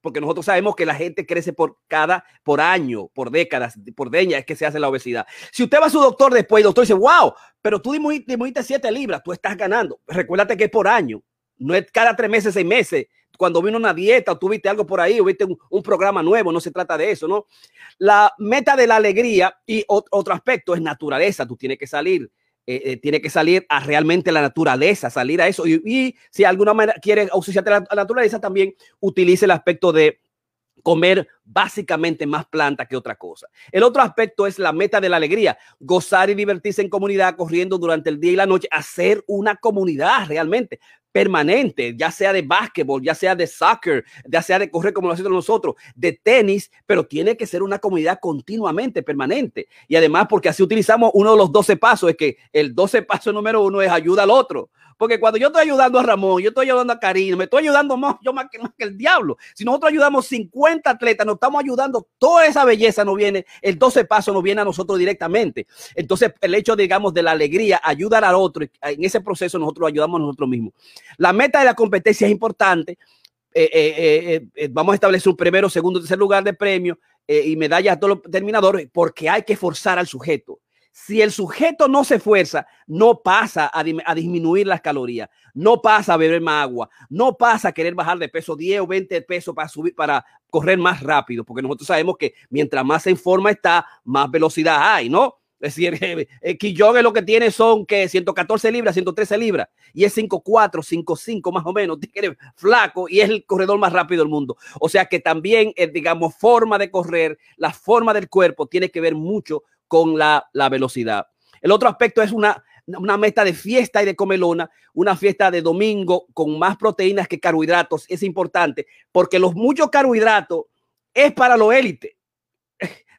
porque nosotros sabemos que la gente crece por cada, por año, por décadas, por deña es que se hace la obesidad. Si usted va a su doctor después, el doctor dice, wow, pero tú disminuiste 7 libras, tú estás ganando. Recuérdate que es por año. No es cada tres meses, seis meses. Cuando vino una dieta o tuviste algo por ahí o viste un, programa nuevo, no se trata de eso, ¿no? La meta de la alegría y otro aspecto es naturaleza. Tú tienes que salir, eh, eh, tiene que salir a realmente la naturaleza, salir a eso. Y, si de alguna manera quiere asociarte a la naturaleza, también utilice el aspecto de comer básicamente más planta que otra cosa. El otro aspecto es la meta de la alegría, gozar y divertirse en comunidad, corriendo durante el día y la noche, hacer una comunidad realmente permanente, ya sea de básquetbol, ya sea de soccer, ya sea de correr como lo hacemos nosotros, de tenis, pero tiene que ser una comunidad continuamente permanente. Y además, porque así utilizamos uno de los 12 pasos, es que el 12 paso número uno es ayuda al otro. Porque cuando yo estoy ayudando a Ramón, yo estoy ayudando a Karina, me estoy ayudando más, yo más que, más que el diablo. Si nosotros ayudamos 50 atletas, nos estamos ayudando, toda esa belleza nos viene, el 12 paso nos viene a nosotros directamente. Entonces, el hecho, digamos, de la alegría, ayudar al otro, en ese proceso nosotros ayudamos a nosotros mismos. La meta de la competencia es importante. Eh, eh, eh, vamos a establecer un primero, segundo, tercer lugar de premio y medallas a todos los terminadores porque hay que forzar al sujeto. Si el sujeto no se esfuerza, no pasa a, disminuir las calorías, no pasa a beber más agua, no pasa a querer bajar de peso 10 o 20 pesos para subir, para correr más rápido, porque nosotros sabemos que mientras más en forma está, más velocidad hay, ¿no? Es decir, <laughs> el Quillón lo que tiene son que 114 libras, 113 libras, y es 5'4, 5'5 más o menos, <laughs> tiene flaco y es el corredor más rápido del mundo. O sea que también, eh, digamos, forma de correr, la forma del cuerpo tiene que ver mucho con la, velocidad. El otro aspecto es una, una meta de fiesta y de comelona, una fiesta de domingo con más proteínas que carbohidratos. Es importante porque los muchos carbohidratos es para los élites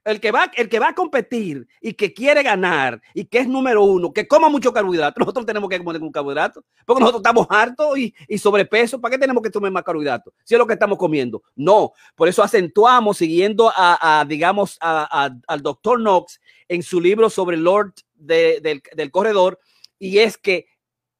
el que, va, el que va a competir y que quiere ganar y que es número uno, que coma mucho carbohidrato, <laughs> nosotros tenemos que comer un carbohidrato, porque nosotros estamos hartos y, y, sobrepeso, ¿para qué tenemos que comer más carbohidrato? Si es lo que estamos comiendo. No, por eso acentuamos, siguiendo a, digamos, al doctor Knox en su libro sobre el Lord del, del, corredor, y es que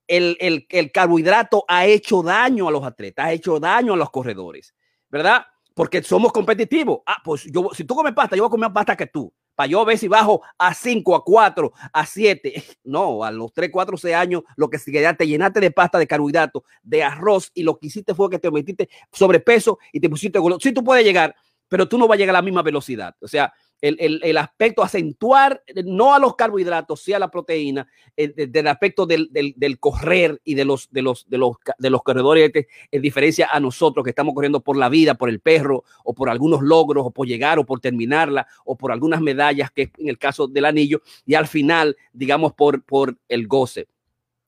el, el, el carbohidrato ha hecho daño a los atletas, ha hecho daño a los corredores, ¿verdad? Porque somos competitivos. Ah, pues yo, si tú comes pasta, yo voy a comer pasta que tú. Para yo ver si bajo a 5, a 4, a 7. <laughs> No, a los 3, 4, 6 años, lo que sigue, te llenaste de pasta, de carbohidratos, de arroz, y lo que hiciste fue que te metiste sobrepeso y te pusiste. Sí, tú puedes llegar, pero tú no vas a llegar a la misma velocidad. O sea, el, aspecto acentuar no a los carbohidratos, sí a la proteína, del aspecto del, correr y de los, de los, de los, de los corredores, en diferencia a nosotros que estamos corriendo por la vida, por el perro, o por algunos logros, o por llegar, o por terminarla, o por algunas medallas, que en el caso del anillo, y al final, digamos, por, por el goce.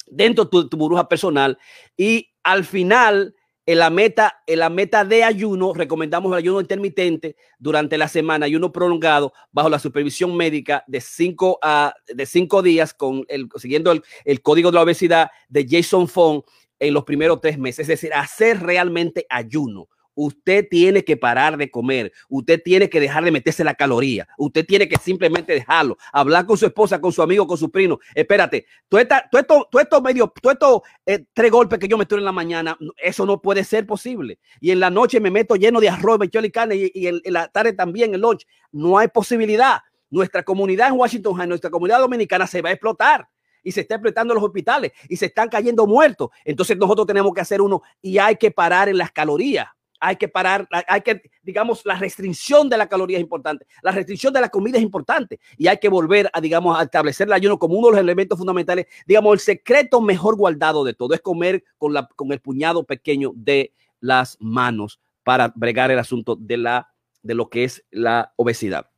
Dentro de tu, tu burbuja personal, y al final en la meta, en la meta de ayuno, recomendamos el ayuno intermitente durante la semana, ayuno prolongado bajo la supervisión médica de cinco, a, de cinco días, con el, siguiendo el, el código de la obesidad de Jason Fong en los primeros tres meses. Es decir, hacer realmente ayuno. Usted tiene que parar de comer. Usted tiene que dejar de meterse la caloría. Usted tiene que simplemente dejarlo. Hablar con su esposa, con su amigo, con su primo. Espérate, tú esto, tú esto medio, tú estos eh, tres golpes que yo me estoy en la mañana, eso no puede ser posible. Y en la noche me meto lleno de arroz, y carne y, en, la tarde también el lunch. No hay posibilidad. Nuestra comunidad en Washington, nuestra comunidad dominicana se va a explotar y se está explotando los hospitales y se están cayendo muertos. Entonces nosotros tenemos que hacer uno y hay que parar en las calorías hay que parar, hay que, digamos, la restricción de la caloría es importante, la restricción de la comida es importante y hay que volver a, digamos, a establecer el ayuno como uno de los elementos fundamentales. Digamos, el secreto mejor guardado de todo es comer con, la, con el puñado pequeño de las manos para bregar el asunto de, la, de lo que es la obesidad.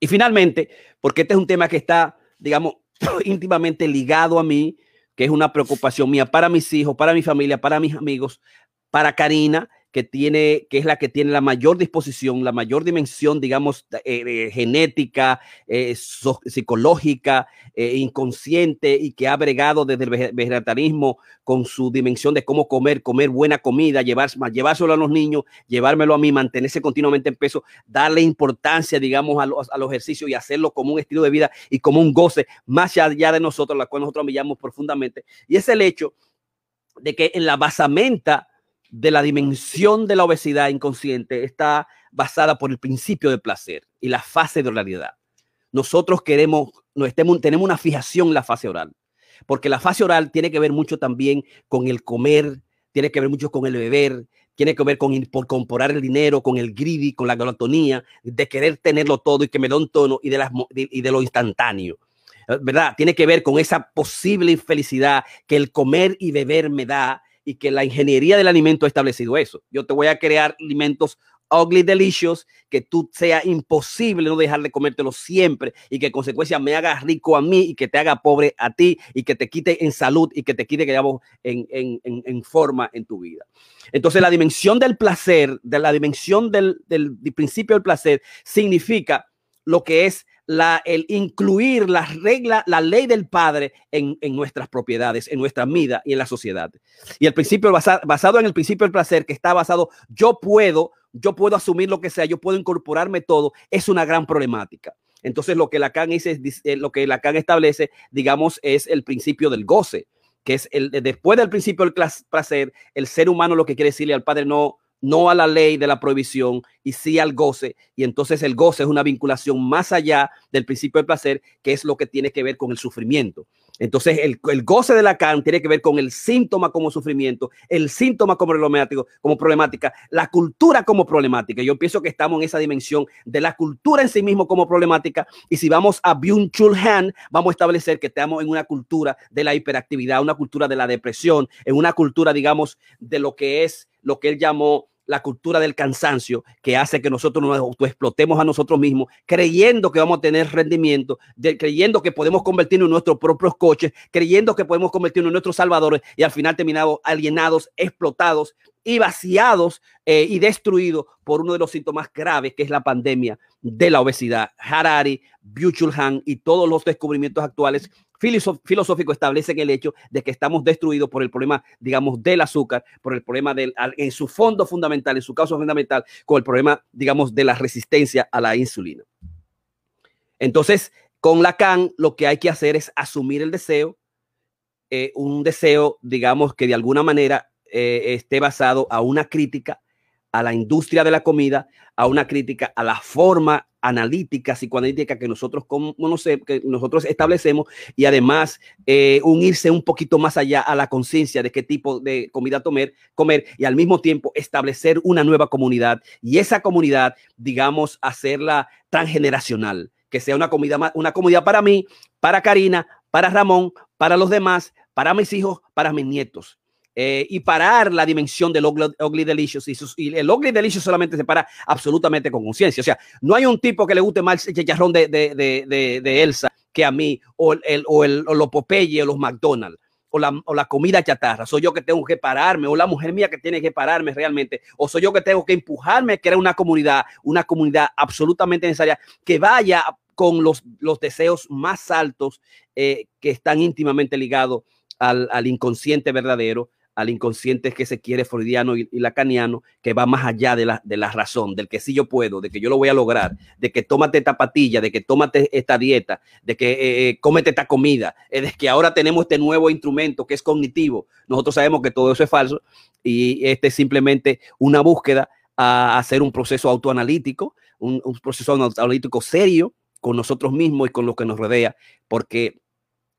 Y finalmente, porque este es un tema que está, digamos, <clears throat> íntimamente ligado a mí, que es una preocupación mía para mis hijos, para mi familia, para mis amigos, para Karina, que tiene, que es la que tiene la mayor disposición, la mayor dimensión, digamos, eh, genética, eh, psicológica, eh, inconsciente y que ha bregado desde el vegetarianismo con su dimensión de cómo comer, comer buena comida, llevar, llevárselo a los niños, llevármelo a mí, mantenerse continuamente en peso, darle importancia, digamos, a los, a los ejercicios y hacerlo como un estilo de vida y como un goce más allá de nosotros, la cual nosotros amamos profundamente. Y es el hecho de que en la basamenta de la dimensión de la obesidad inconsciente está basada por el principio de placer y la fase de oralidad. Nosotros queremos, no estemos, tenemos una fijación en la fase oral, porque la fase oral tiene que ver mucho también con el comer, tiene que ver mucho con el beber, tiene que ver con por comprar el dinero, con el greedy, con la glotonía, de querer tenerlo todo y que me da un tono y de, las, y de lo instantáneo. ¿Verdad? Tiene que ver con esa posible infelicidad que el comer y beber me da y que la ingeniería del alimento ha establecido eso. Yo te voy a crear alimentos ugly delicious, que tú sea imposible no dejar de comértelo siempre y que en consecuencia me haga rico a mí y que te haga pobre a ti y que te quite en salud y que te quite, digamos, en, en, en, forma en tu vida. Entonces la dimensión del placer, de la dimensión del, del principio del placer, significa lo que es la, el incluir la regla, la ley del Padre en, nuestras propiedades, en nuestra vida y en la sociedad. Y el principio basado en el principio del placer, que está basado, yo puedo, yo puedo asumir lo que sea, yo puedo incorporarme todo, es una gran problemática. Entonces, lo que Lacan dice, eh, lo que Lacan establece, digamos, es el principio del goce, que es el después del principio del placer, el ser humano lo que quiere decirle al Padre no no a la ley de la prohibición y sí al goce. Y entonces el goce es una vinculación más allá del principio del placer, que es lo que tiene que ver con el sufrimiento. Entonces el, goce de Lacan tiene que ver con el síntoma como sufrimiento, el síntoma como problemático, como problemática, la cultura como problemática. Yo pienso que estamos en esa dimensión de la cultura en sí mismo como problemática. Y si vamos a Byung-Chul Han, vamos a establecer que estamos en una cultura de la hiperactividad, una cultura de la depresión, en una cultura, digamos, de lo que es lo que él llamó la cultura del cansancio que hace que nosotros nos autoexplotemos a nosotros mismos, creyendo que vamos a tener rendimiento, creyendo que podemos convertirnos en nuestros propios coches, creyendo que podemos convertirnos en nuestros salvadores y al final terminamos alienados, explotados y vaciados eh, y destruidos por uno de los síntomas graves que es la pandemia de la obesidad. Harari, Buchul Han y todos los descubrimientos actuales filosófico establecen el hecho de que estamos destruidos por el problema, digamos, del azúcar, por el problema del, en su fondo fundamental, en su causa fundamental, con el problema, digamos, de la resistencia a la insulina. Entonces, con Lacan, lo que hay que hacer es asumir el deseo, eh, un deseo, digamos, que de alguna manera eh, esté basado a una crítica a la industria de la comida, a una crítica a la forma analítica, psicoanalítica que nosotros, no sé, que nosotros establecemos y además eh, unirse un poquito más allá a la conciencia de qué tipo de comida comer, comer y al mismo tiempo establecer una nueva comunidad y esa comunidad, digamos, hacerla transgeneracional, que sea una comida, una comunidad para mí, para Karina, para Ramón, para los demás, para mis hijos, para mis nietos. Eh, y parar la dimensión del ugly, delicious. Y, el ugly delicious solamente se para absolutamente con conciencia. O sea, no hay un tipo que le guste más el chicharrón de, de, de, de, Elsa que a mí, o, el, o, el, o los Popeye o los McDonald's. O la, o la, comida chatarra. Soy yo que tengo que pararme, o la mujer mía que tiene que pararme realmente, o soy yo que tengo que empujarme a crear una comunidad, una comunidad absolutamente necesaria que vaya con los, los deseos más altos eh, que están íntimamente ligados al, al inconsciente verdadero, al inconsciente que se quiere freudiano y, lacaniano, que va más allá de la, de la razón, del que sí yo puedo, de que yo lo voy a lograr, de que tómate esta patilla, de que tómate esta dieta, de que eh, eh, cómete esta comida, es de que ahora tenemos este nuevo instrumento que es cognitivo. Nosotros sabemos que todo eso es falso y este es simplemente una búsqueda a hacer un proceso autoanalítico, un, un proceso autoanalítico serio con nosotros mismos y con lo que nos rodea, porque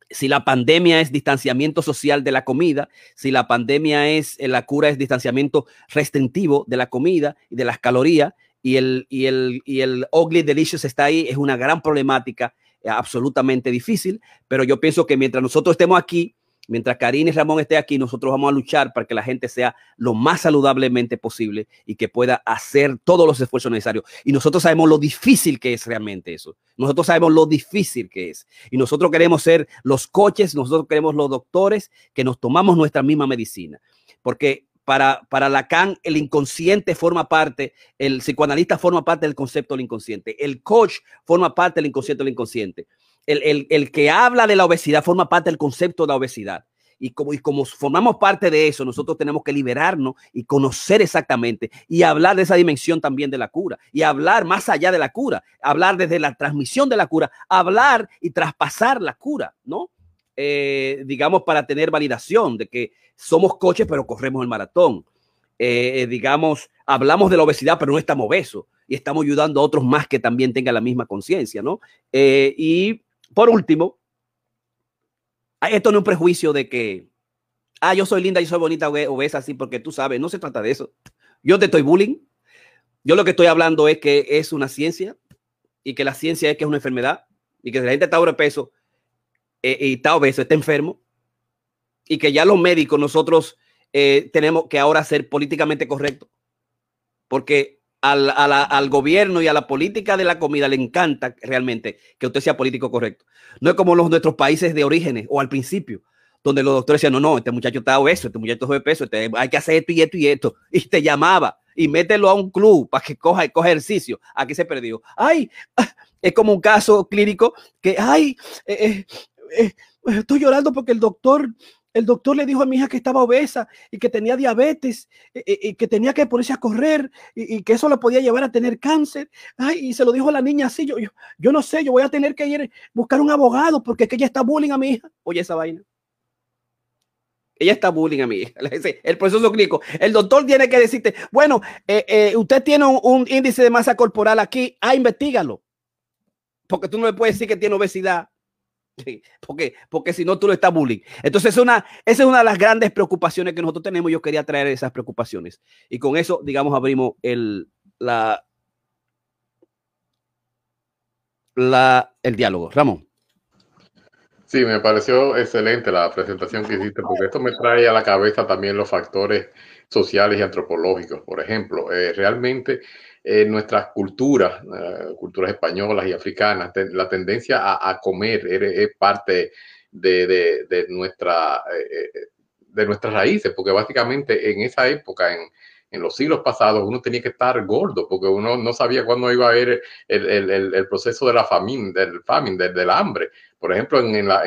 si la pandemia es distanciamiento social de la comida, si la pandemia es, eh, la cura es distanciamiento restrictivo de la comida y de las calorías, y el, y el, y el ugly delicious está ahí, es una gran problemática, eh, absolutamente difícil, pero yo pienso que mientras nosotros estemos aquí, mientras Karine Ramón esté aquí, nosotros vamos a luchar para que la gente sea lo más saludablemente posible y que pueda hacer todos los esfuerzos necesarios. Y nosotros sabemos lo difícil que es realmente eso. Nosotros sabemos lo difícil que es. Y nosotros queremos ser los coches, nosotros queremos los doctores que nos tomamos nuestra misma medicina. Porque para, para, Lacan, el inconsciente forma parte, el psicoanalista forma parte del concepto del inconsciente, el coach forma parte del inconsciente del inconsciente el, que habla de la obesidad forma parte del concepto de la obesidad. Y como, y como formamos parte de eso, nosotros tenemos que liberarnos y conocer exactamente y hablar de esa dimensión también de la cura y hablar más allá de la cura, hablar desde la transmisión de la cura, hablar y traspasar la cura, ¿no? Eh, digamos, para tener validación de que somos coches, pero corremos el maratón. Eh, digamos, hablamos de la obesidad, pero no estamos obesos y estamos ayudando a otros más que también tengan la misma conciencia, ¿no? Eh, y por último, esto no es un prejuicio de que, ah, yo soy linda, yo soy bonita o es así, porque tú sabes, no se trata de eso. Yo te estoy bullying. Yo lo que estoy hablando es que es una ciencia y que la ciencia es que es una enfermedad y que si la gente está sobrepeso eh, y está obeso, está enfermo y que ya los médicos nosotros eh, tenemos que ahora ser políticamente correctos porque al, al, gobierno y a la política de la comida le encanta realmente que usted sea político correcto. No es como los nuestros países de orígenes o al principio, donde los doctores decían, no, no, este muchacho está obeso, este muchacho es de peso, este, hay que hacer esto y esto y esto. Y te llamaba y mételo a un club para que coja, coja ejercicio. Aquí se perdió. Ay, <laughs> es como un caso clínico que, ay, eh, eh, eh, estoy llorando porque el doctor el doctor le dijo a mi hija que estaba obesa y que tenía diabetes y, que tenía que ponerse a correr y, que eso la podía llevar a tener cáncer. Ay, y se lo dijo a la niña así. Yo, yo, yo no sé, yo voy a tener que ir buscar un abogado porque es que ella está bullying a mi hija. Oye, esa vaina. Ella está bullying a mi hija. <laughs> El proceso clínico. El doctor tiene que decirte, bueno, eh, eh, usted tiene un, índice de masa corporal aquí. Ah, investigalo. Porque tú no le puedes decir que tiene obesidad porque, porque si no, tú lo estás bullying. Entonces, una, esa es una de las grandes preocupaciones que nosotros tenemos. Yo quería traer esas preocupaciones. Y con eso, digamos, abrimos el, la, el diálogo. Ramón. Sí, me pareció excelente la presentación que hiciste, porque esto me trae a la cabeza también los factores sociales y antropológicos. Por ejemplo, eh, realmente en nuestras culturas, eh, culturas españolas y africanas, la tendencia a, comer es, parte de, nuestra, eh, eh, de nuestras raíces, porque básicamente en esa época, en, en los siglos pasados uno tenía que estar gordo porque uno no sabía cuándo iba a haber el, proceso de la famine, del famine, del, hambre. Por ejemplo, en, la,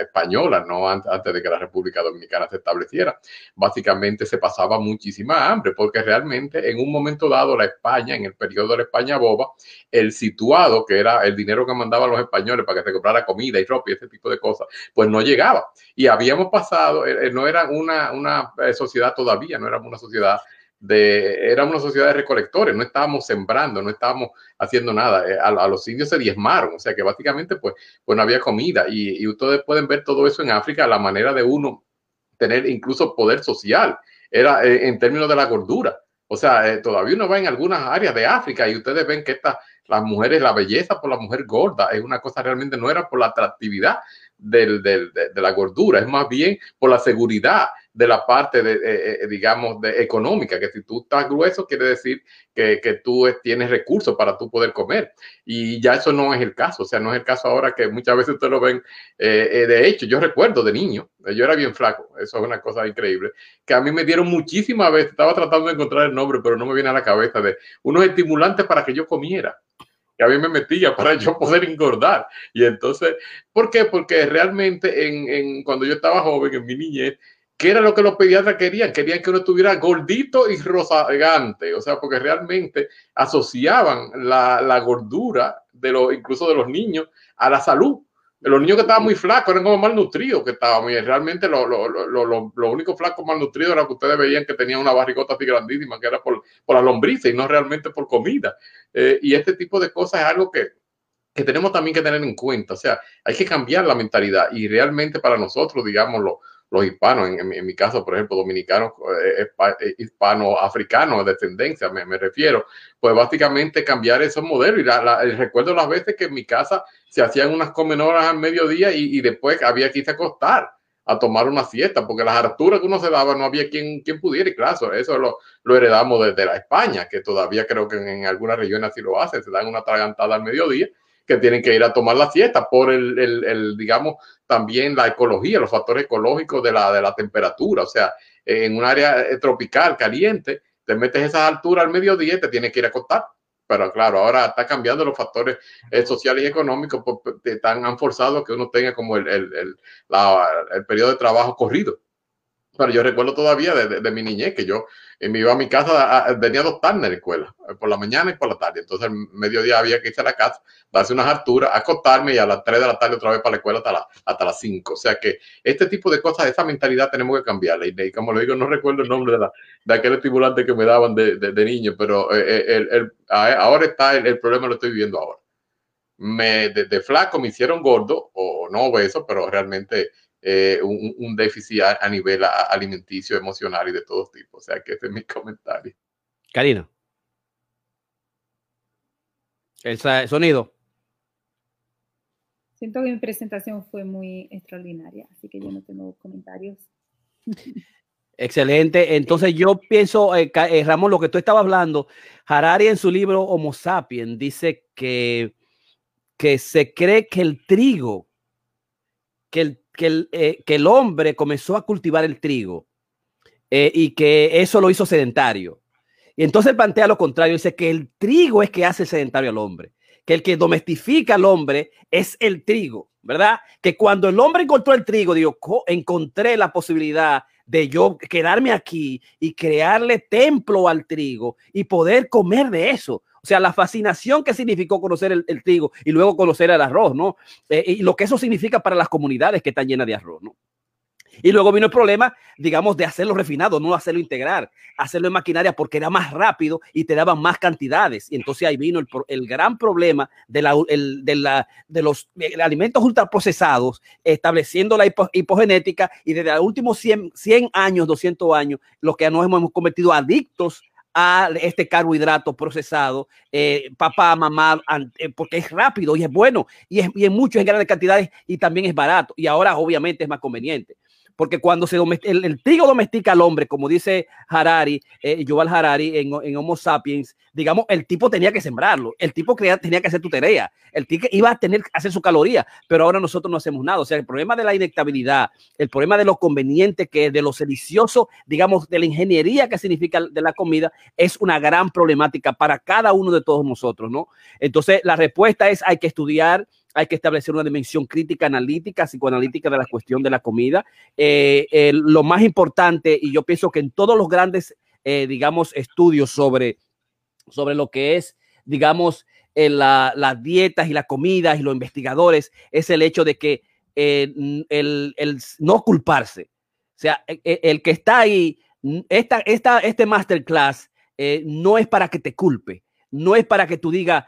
española, no antes de que la República Dominicana se estableciera, básicamente se pasaba muchísima hambre porque realmente en un momento dado la España, en el periodo de la España boba, el situado, que era el dinero que mandaban los españoles para que se comprara comida y ropa y ese tipo de cosas, pues no llegaba. Y habíamos pasado, eh, eh, no era una, una eh, sociedad todavía, no éramos una sociedad de, era una sociedad de recolectores, no estábamos sembrando, no estábamos haciendo nada. Eh, a, los indios se diezmaron, o sea que básicamente pues, pues no había comida. Y, ustedes pueden ver todo eso en África, la manera de uno tener incluso poder social, era eh, en términos de la gordura. O sea, eh, todavía uno va en algunas áreas de África y ustedes ven que esta, las mujeres, la belleza por la mujer gorda es una cosa realmente no era por la atractividad del, de, de la gordura, es más bien por la seguridad de la parte, de, eh, eh, digamos, de económica, que si tú estás grueso, quiere decir que, que, tú tienes recursos para tú poder comer. Y ya eso no es el caso, o sea, no es el caso ahora que muchas veces ustedes lo ven. Eh, de hecho, yo recuerdo de niño, yo era bien flaco, eso es una cosa increíble, que a mí me dieron muchísimas veces, estaba tratando de encontrar el nombre, pero no me viene a la cabeza, de unos estimulantes para que yo comiera que a mí me metía para yo poder engordar. Y entonces, ¿por qué? Porque realmente en, en, cuando yo estaba joven, en mi niñez, ¿Qué era lo que los pediatras querían? Querían que uno estuviera gordito y rozagante, o sea, porque realmente asociaban la, gordura de los, incluso de los niños, a la salud. Los niños que estaban muy flacos eran como malnutridos, que estaban muy, realmente los lo, lo, lo, únicos flacos malnutridos eran que ustedes veían que tenían una barrigota así grandísima, que era por, por la lombriz y no realmente por comida. Eh, y este tipo de cosas es algo que que tenemos también que tener en cuenta. O sea, hay que cambiar la mentalidad y realmente para nosotros, digámoslo, los hispanos, en, mi caso, por ejemplo, dominicanos, eh, eh, hispano-africanos de descendencia, me, refiero, pues básicamente cambiar esos modelos. Y recuerdo las veces que en mi casa se hacían unas comenoras al mediodía y, después había que irse a acostar a tomar una siesta, porque las alturas que uno se daba no había quien, quien pudiera, y claro, eso lo, lo heredamos desde la España, que todavía creo que en, en algunas regiones así lo hacen, se dan una tragantada al mediodía que tienen que ir a tomar la siesta por el, el, digamos, también la ecología, los factores ecológicos de la, de la temperatura. O sea, en un área eh, tropical, caliente, te metes esas alturas al mediodía y te tienes que ir a acostar. Pero claro, ahora está cambiando los factores eh, sociales y económicos, pues, tan han forzado que uno tenga como el, el, el, el periodo de trabajo corrido. Pero yo recuerdo todavía de, de, mi niñez que yo eh, me iba a mi casa, tenía dos en la escuela, eh, por la mañana y por la tarde. Entonces, al mediodía había que irse a la casa, darse unas alturas, acostarme y a las 3 de la tarde otra vez para la escuela hasta, hasta las 5. O sea que este tipo de cosas, esa mentalidad tenemos que cambiarla. Y, como lo digo, no recuerdo el nombre de, la, de aquel estimulante que me daban de, de, niño, pero eh, el, el, ahora está el, problema, lo estoy viviendo ahora. Me, de, flaco me hicieron gordo, o no obeso, pero realmente eh, un, déficit a, nivel alimenticio, emocional y de todos tipos. O sea, que ese es mi <laughs> comentario. Karina. El sonido. Siento que mi presentación fue muy extraordinaria, así que yo no tengo comentarios. <laughs> Excelente. Entonces yo pienso, eh, eh, Ramón, lo que tú estabas hablando, Harari en su libro Homo sapiens dice que, que se cree que el trigo, que el eh, que el, hombre comenzó a cultivar el trigo eh, y que eso lo hizo sedentario. Y entonces plantea lo contrario, dice que el trigo es que hace sedentario al hombre, que el que domestifica al hombre es el trigo, ¿verdad? Que cuando el hombre encontró el trigo, digo, encontré la posibilidad de yo quedarme aquí y crearle templo al trigo y poder comer de eso. O sea, la fascinación que significó conocer el, trigo y luego conocer el arroz, ¿no? Eh, y lo que eso significa para las comunidades que están llenas de arroz, ¿no? Y luego vino el problema, digamos, de hacerlo refinado, no hacerlo integrar, hacerlo en maquinaria porque era más rápido y te daban más cantidades. Y entonces ahí vino el, gran problema de, los alimentos ultraprocesados, estableciendo la hipogenética y desde los últimos 100, 100 años, 200 años, lo que nos hemos convertido adictos a este carbohidrato procesado, eh, papá, mamá, eh, porque es rápido y es bueno y, es, y en muchos, en grandes cantidades y también es barato. Y ahora obviamente es más conveniente porque cuando se el, trigo domestica al hombre, como dice Harari, eh, Yuval Harari en, en, Homo sapiens, digamos, el tipo tenía que sembrarlo, el tipo tenía que hacer tu tarea, el tipo iba a tener que hacer su caloría, pero ahora nosotros no hacemos nada. O sea, el problema de la inectabilidad, el problema de lo conveniente que es, de lo delicioso, digamos, de la ingeniería que significa de la comida, es una gran problemática para cada uno de todos nosotros, ¿no? Entonces, la respuesta es hay que estudiar hay que establecer una dimensión crítica, analítica, psicoanalítica de la cuestión de la comida. Eh, lo más importante, y yo pienso que en todos los grandes, eh, digamos, estudios sobre, sobre lo que es, digamos, las dietas y las comidas y los investigadores, es el hecho de que eh, el, no culparse. O sea, el, que está ahí, esta, esta, este masterclass no es para que te culpe, no es para que tú digas,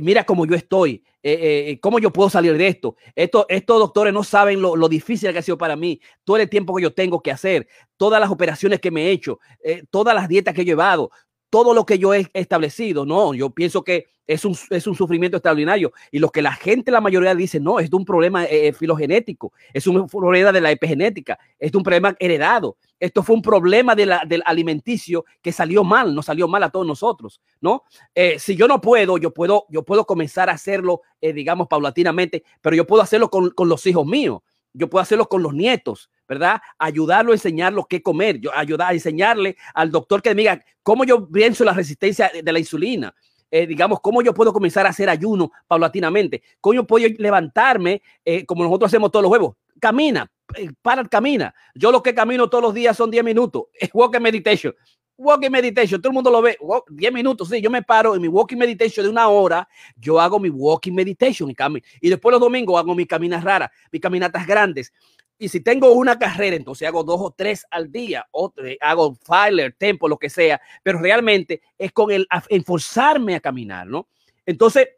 mira cómo yo estoy, eh, eh, ¿cómo yo puedo salir de esto? esto estos doctores no saben lo, difícil que ha sido para mí, todo el tiempo que yo tengo que hacer, todas las operaciones que me he hecho, eh, todas las dietas que he llevado, todo lo que yo he establecido. No, yo pienso que es un, es un sufrimiento extraordinario. Y lo que la gente, la mayoría dice, no, es un problema filogenético, es un problema de la epigenética, es un problema heredado. Esto fue un problema de del alimenticio que salió mal, no salió mal a todos nosotros, ¿no? Eh, si yo no puedo, yo puedo, yo puedo comenzar a hacerlo, eh, digamos, paulatinamente, pero yo puedo hacerlo con, con, los hijos míos, yo puedo hacerlo con los nietos, ¿verdad? Ayudarlo a enseñarlo qué comer, yo ayudar a enseñarle al doctor que me diga cómo yo pienso la resistencia de la insulina, eh, digamos, cómo yo puedo comenzar a hacer ayuno paulatinamente, cómo yo puedo levantarme, como nosotros hacemos todos los huevos, camina, eh, para, camina. Yo lo que camino todos los días son 10 minutos. <laughs> Es walking meditation. Walking meditation, todo el mundo lo ve. 10 minutos, sí. Yo me paro en mi walking meditation de una hora. Yo hago mi walking meditation y Y después los domingos hago mis caminas raras, mis caminatas grandes. Y si tengo una carrera, entonces hago dos o tres al día, o hago filer, tempo, lo que sea, pero realmente es con el enforzarme a caminar, ¿no? Entonces,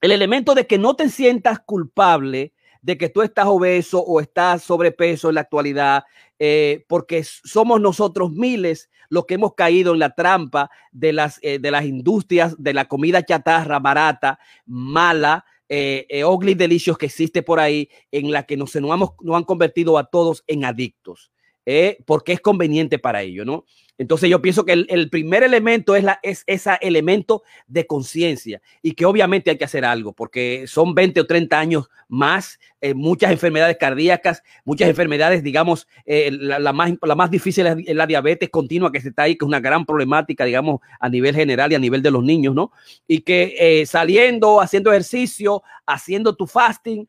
el elemento de que no te sientas culpable de que tú estás obeso o estás sobrepeso en la actualidad, eh, porque somos nosotros miles los que hemos caído en la trampa de las, eh, de las industrias de la comida chatarra barata, mala, eh, eh ugly delicious que existe por ahí, en la que nos, nos, nos han convertido a todos en adictos. Eh, porque es conveniente para ello, ¿no? Entonces yo pienso que el, primer elemento es, ese elemento de conciencia y que obviamente hay que hacer algo porque son 20 o 30 años más, eh, muchas enfermedades cardíacas, muchas enfermedades, digamos, eh, la, más, la más difícil es la diabetes continua que se está ahí, que es una gran problemática, digamos, a nivel general y a nivel de los niños, ¿no? Y que saliendo, haciendo ejercicio, haciendo tu fasting,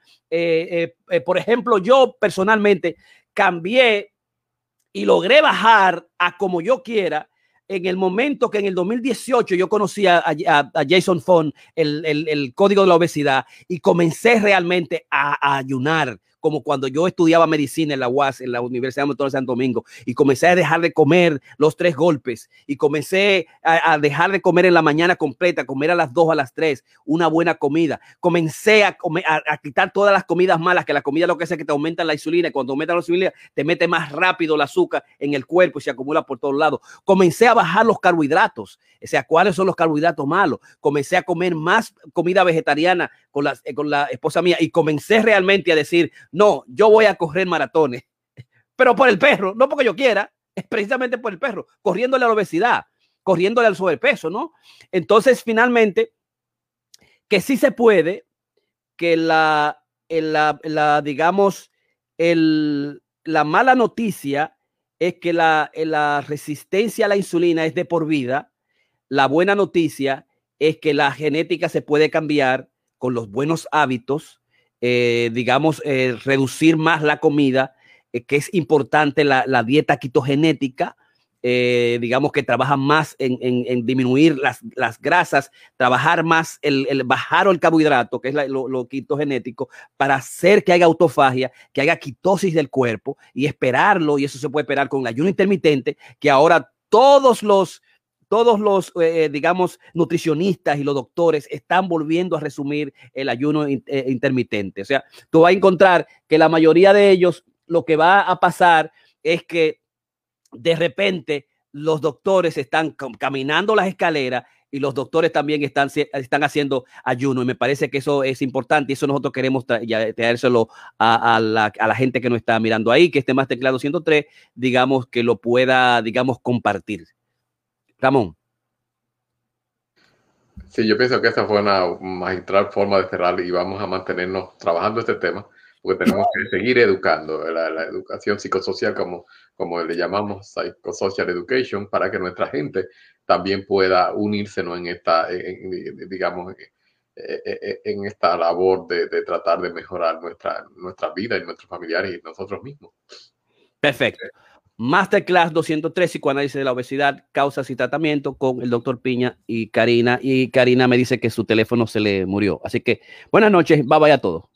por ejemplo, yo personalmente cambié y logré bajar a como yo quiera en el momento que en el 2018 yo conocí a, Jason Fon, el, el, código de la obesidad, y comencé realmente a ayunar, como cuando yo estudiaba medicina en la UAS, en la Universidad de Santo Domingo, y comencé a dejar de comer los tres golpes, y comencé a, dejar de comer en la mañana completa, comer a las dos, a las tres, una buena comida. Comencé a, a, quitar todas las comidas malas, que la comida lo que hace es que te aumenta la insulina, y cuando aumenta la insulina, te mete más rápido el azúcar en el cuerpo y se acumula por todos lados. Comencé a bajar los carbohidratos, o sea, ¿cuáles son los carbohidratos malos? Comencé a comer más comida vegetariana con la, con la esposa mía y comencé realmente a decir, no, yo voy a correr maratones, <laughs> pero por el perro, no porque yo quiera, es precisamente por el perro, corriéndole a la obesidad, corriéndole al sobrepeso, ¿no? Entonces, finalmente, que sí se puede, que la, la, la digamos, el, la mala noticia es que la, la resistencia a la insulina es de por vida. La buena noticia es que la genética se puede cambiar con los buenos hábitos eh, digamos, eh, reducir más la comida, eh, que es importante la, dieta quitogenética, digamos que trabaja más en, disminuir las, grasas, trabajar más el, bajar el carbohidrato, que es lo, lo, quitogenético, para hacer que haya autofagia, que haya quitosis del cuerpo y esperarlo, y eso se puede esperar con el ayuno intermitente, que ahora todos los todos los, eh, eh, digamos, nutricionistas y los doctores están volviendo a resumir el ayuno eh, intermitente. O sea, tú vas a encontrar que la mayoría de ellos lo que va a pasar es que de repente los doctores están caminando las escaleras y los doctores también están, están haciendo ayuno. Y me parece que eso es importante y eso nosotros queremos traérselo a, la, a, la, gente que nos está mirando ahí, que esté más teclado 103, digamos, que lo pueda, digamos, compartir. Ramón. Sí, yo pienso que esta fue una magistral forma de cerrar y vamos a mantenernos trabajando este tema porque tenemos que seguir educando, la, educación psicosocial, como, como le llamamos psychosocial education, para que nuestra gente también pueda unirse en esta, digamos, en esta labor de, de, tratar de mejorar nuestra, nuestra vida y nuestros familiares y nosotros mismos. Perfecto. Masterclass 203, psicoanálisis de la obesidad, causas y tratamiento con el doctor Piña y Karina. Y Karina me dice que su teléfono se le murió. Así que buenas noches, bye bye a todos.